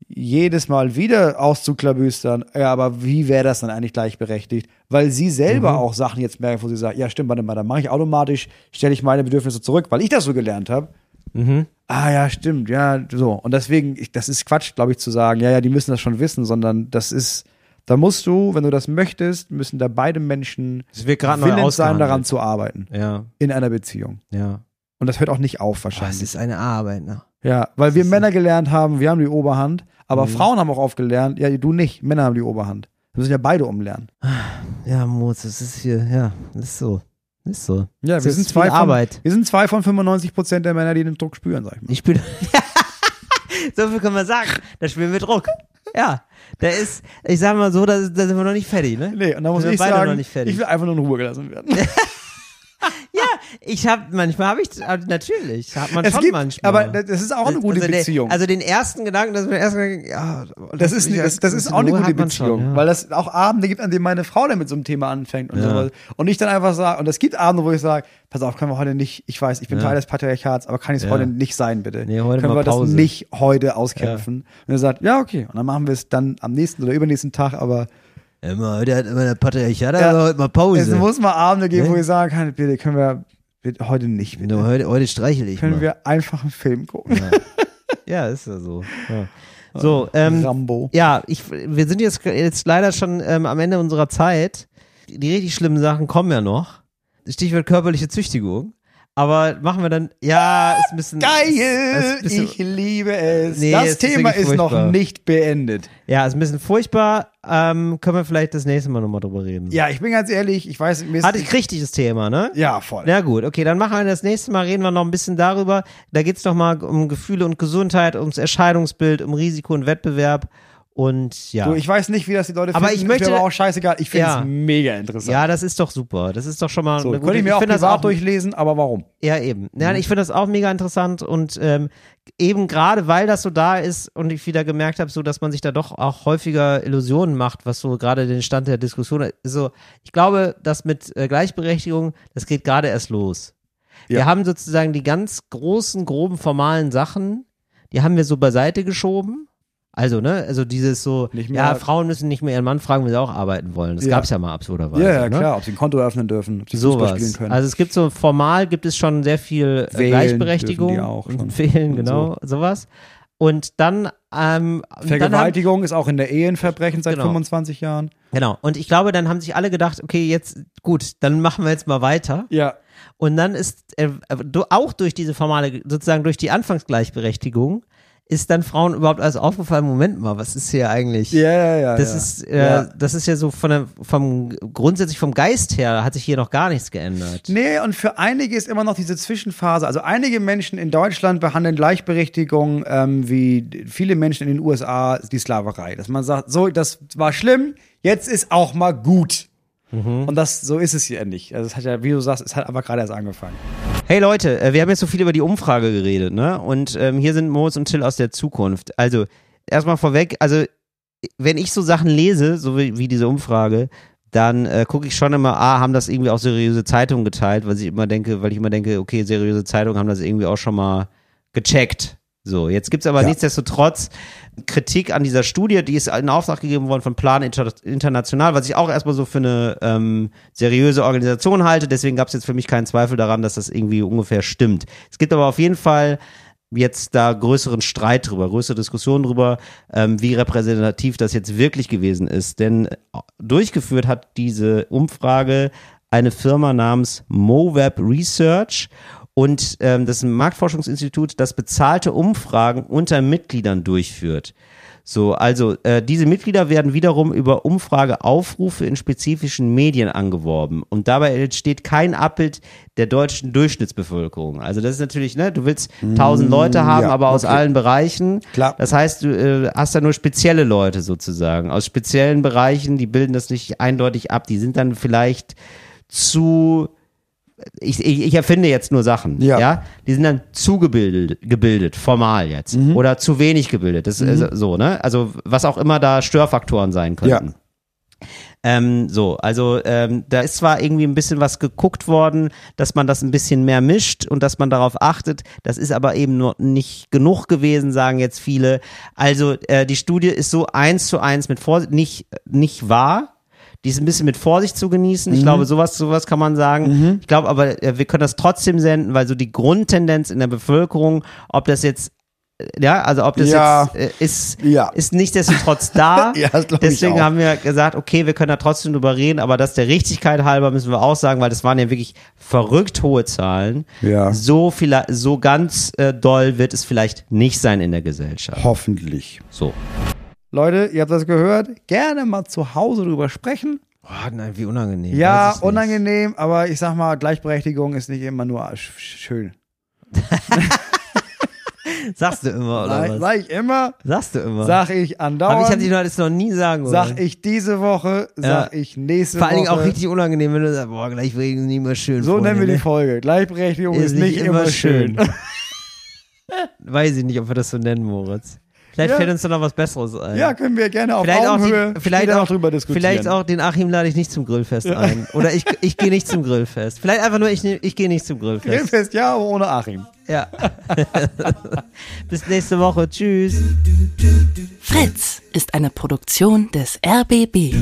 jedes Mal wieder auszuklabüstern, ja, aber wie wäre das dann eigentlich gleichberechtigt? Weil sie selber Mhm. auch Sachen jetzt merkt, wo sie sagt, ja, stimmt, warte mal, dann mache ich automatisch, stelle ich meine Bedürfnisse zurück, weil ich das so gelernt habe. mhm. Ah ja, stimmt, ja, so. Und deswegen, ich, das ist Quatsch, glaube ich, zu sagen, ja, ja, die müssen das schon wissen, sondern das ist, da musst du, wenn du das möchtest, müssen da beide Menschen es wird gerade neu willens sein, daran zu arbeiten. Ja, In einer Beziehung. ja. Und das hört auch nicht auf es wahrscheinlich. ist eine Arbeit, ne? Ja, weil wir Männer gelernt haben, wir haben die Oberhand, aber Mhm. Frauen haben auch aufgelernt, ja, du nicht, Männer haben die Oberhand. Wir müssen ja beide umlernen. Ja, Moritz, das ist hier, ja, das ist so. Ist so. Ja, Das wir sind, zwei von, Arbeit. wir sind zwei von 95 Prozent der Männer, die den Druck spüren, sag ich mal. Ich bin. [laughs] so viel können wir sagen. Da spielen wir Druck. Ja, der ist, ich sag mal so, da, da sind wir noch nicht fertig, ne? Nee, und da muss ich sagen, nicht fertig. ich will einfach nur in Ruhe gelassen werden. [laughs] Ja, ich hab, manchmal habe ich, äh, natürlich, hat man Es schon gibt, manchmal. aber das ist auch eine gute also der- Beziehung. Also den ersten Gedanken, dass wir erst ja, Das ist, ich- das, das ist auch eine gute man Beziehung, schon, ja. weil das auch Abende gibt, an denen meine Frau dann mit so einem Thema anfängt und Ja. sowas. Und ich dann einfach sage, und es gibt Abende, wo ich sage, pass auf, können wir heute nicht, ich weiß, ich bin Ja. Teil des Patriarchats, aber kann ich es heute nicht sein, bitte? Nee, heute können wir das Pause. nicht heute auskämpfen? Und er sagt, ja, okay. Und dann machen wir es dann am nächsten oder übernächsten Tag, aber Immer, heute hat immer der Patriarchat, Ja. aber heute mal Pause. Es muss mal Abende geben, Ne? wo ich sagen kann, bitte können wir bitte, heute nicht. Nur heute, heute streichel ich Können mal. wir einfach einen Film gucken. Ja, ist ja so. Ja. So, ähm, Rambo. ja, ich, wir sind jetzt, jetzt leider schon ähm, am Ende unserer Zeit. Die richtig schlimmen Sachen kommen ja noch. Stichwort körperliche Züchtigung. Aber machen wir dann, ja, ist ein bisschen. Geil! ist ein bisschen, Ich liebe es. Nee, das es ist Thema ist noch nicht beendet. ja, ist ein bisschen furchtbar. Ähm, können wir vielleicht das nächste Mal nochmal drüber reden. Ja, ich bin ganz ehrlich, ich weiß, mir ist, Hatte ich richtig das Thema, ne? ja, voll. Na gut, okay, dann machen wir das nächste Mal, reden wir noch ein bisschen darüber. Da geht's noch mal um Gefühle und Gesundheit, ums Erscheinungsbild, um Risiko und Wettbewerb. Und ja. Du, ich weiß nicht, wie das die Leute Aber finden. ich möchte- ist aber auch scheißegal. Ich finde Ja. es mega interessant. ja, das ist doch super. Das ist doch schon mal so, eine könnte ich mir auch find das privat auch, durchlesen, aber warum? Ja, eben. Ja, ich finde das auch mega interessant und ähm, eben gerade weil das so da ist und ich wieder gemerkt habe, so dass man sich da doch auch häufiger Illusionen macht, was so gerade den Stand der Diskussion so. Ich glaube, dass mit äh, Gleichberechtigung, das geht gerade erst los. Wir Ja. haben sozusagen die ganz großen, groben, formalen Sachen, die haben wir so beiseite geschoben. Also, ne, also dieses so, Nicht mehr- ja, Frauen müssen nicht mehr ihren Mann fragen, wenn sie auch arbeiten wollen. Das Ja. gab's ja mal absurderweise. Ja, ja, ne? klar. Ob sie ein Konto eröffnen dürfen, ob sie Fußball spielen können. Also es gibt so formal gibt es schon sehr viel äh, Wählen Gleichberechtigung die auch schon. und wählen, Und genau, sowas. Und dann, ähm, dann haben, Vergewaltigung ist auch in der Ehe ein Verbrechen seit Genau. 25 Jahren. genau. Und ich glaube, dann haben sich alle gedacht, okay, jetzt gut, dann machen wir jetzt mal weiter. Ja. Und dann ist äh, auch durch diese formale, sozusagen durch die Anfangsgleichberechtigung, ist dann Frauen überhaupt alles aufgefallen, Moment mal, was ist hier eigentlich? Ja, ja, ja. Das ja. ist, äh, Ja. das ist ja so von der, vom grundsätzlich vom Geist her hat sich hier noch gar nichts geändert. Nee, und für einige ist immer noch diese Zwischenphase. Also einige Menschen in Deutschland behandeln Gleichberechtigung ähm, wie viele Menschen in den USA die Sklaverei. Dass man sagt, so, das war schlimm, jetzt ist auch mal gut. Mhm. Und das, so ist es hier nicht. Also es hat ja, wie du sagst, es hat aber gerade erst angefangen. Hey Leute, äh, wir haben jetzt so viel über die Umfrage geredet, ne? Und ähm, hier sind Moritz und Till aus der Zukunft. Also, erstmal vorweg, also, wenn ich so Sachen lese, so wie, wie diese Umfrage, dann äh, gucke ich schon immer, ah, haben das irgendwie auch seriöse Zeitungen geteilt, weil ich immer denke, weil ich immer denke, okay, seriöse Zeitungen haben das irgendwie auch schon mal gecheckt. So, jetzt gibt's aber Ja. nichtsdestotrotz Kritik an dieser Studie, die ist in Auftrag gegeben worden von Plan Inter International, was ich auch erstmal so für eine ähm, seriöse Organisation halte. Deswegen gab's jetzt für mich keinen Zweifel daran, dass das irgendwie ungefähr stimmt. Es gibt aber auf jeden Fall jetzt da größeren Streit drüber, größere Diskussion drüber, ähm, wie repräsentativ das jetzt wirklich gewesen ist. Denn äh, durchgeführt hat diese Umfrage eine Firma namens MoWeb Research und ähm, das ist ein Marktforschungsinstitut, das bezahlte Umfragen unter Mitgliedern durchführt. So, also äh, diese Mitglieder werden wiederum über Umfrageaufrufe in spezifischen Medien angeworben und dabei entsteht kein Abbild der deutschen Durchschnittsbevölkerung. Also das ist natürlich, ne, du willst tausend Leute haben, ja, aber aus okay. allen Bereichen. Klar. Das heißt, du äh, hast da nur spezielle Leute sozusagen aus speziellen Bereichen, die bilden das nicht eindeutig ab. Die sind dann vielleicht zu ich, ich, ich erfinde jetzt nur Sachen, ja. Ja. Die sind dann zugebildet, gebildet, formal jetzt. Mhm. Oder zu wenig gebildet. Das ist äh, so, ne? Also was auch immer da Störfaktoren sein könnten. Ähm, so, also ähm, da ist zwar irgendwie ein bisschen was geguckt worden, dass man das ein bisschen mehr mischt und dass man darauf achtet. Das ist aber eben nur nicht genug gewesen, sagen jetzt viele. Also äh, die Studie ist so eins zu eins mit Vorsicht nicht nicht wahr. Die ist ein bisschen mit Vorsicht zu genießen. Ich glaube, sowas, sowas kann man sagen. Ich glaube aber, äh, wir können das trotzdem senden, weil so die Grundtendenz in der Bevölkerung, ob das jetzt, äh, ja, also ob das Ja. jetzt äh, ist, Ja. ist nichtsdestotrotz [laughs] da. Ja, das glaub ich Deswegen haben wir gesagt, okay, wir können da trotzdem drüber reden, aber das der Richtigkeit halber müssen wir auch sagen, weil das waren ja wirklich verrückt hohe Zahlen. Ja. So viel, so ganz äh, doll wird es vielleicht nicht sein in der Gesellschaft. Hoffentlich. So. Leute, ihr habt das gehört. Gerne mal zu Hause drüber sprechen. Oh, nein, wie unangenehm. Ja, ich nicht. unangenehm, aber ich sag mal, Gleichberechtigung ist nicht immer nur sch- schön. [laughs] Sagst du immer, oder Sag, was? sag ich immer, Sagst du immer. sag ich andauernd. ich hatte ich noch, das noch nie sagen wollen. Sag ich diese Woche, sag Ja. ich nächste Vor allen Woche. Dingen auch richtig unangenehm, wenn du sagst, boah, gleich ist nicht mehr schön. so Freunde, nennen wir die ne? Folge. Gleichberechtigung ist, nicht immer schön. [laughs] Weiß ich nicht, ob wir das so nennen, Moritz. Vielleicht Ja. fällt uns da noch was Besseres ein. ja, können wir gerne auf vielleicht auch, Augenhöhe die, vielleicht, auch, noch drüber diskutieren. vielleicht auch den Achim lade ich nicht zum Grillfest ein. Oder ich, ich gehe nicht zum Grillfest. Vielleicht einfach nur, ich, ich gehe nicht zum Grillfest. Grillfest ja, aber ohne Achim. Ja. [laughs] Bis nächste Woche. Tschüss. Fritz ist eine Produktion des RBB.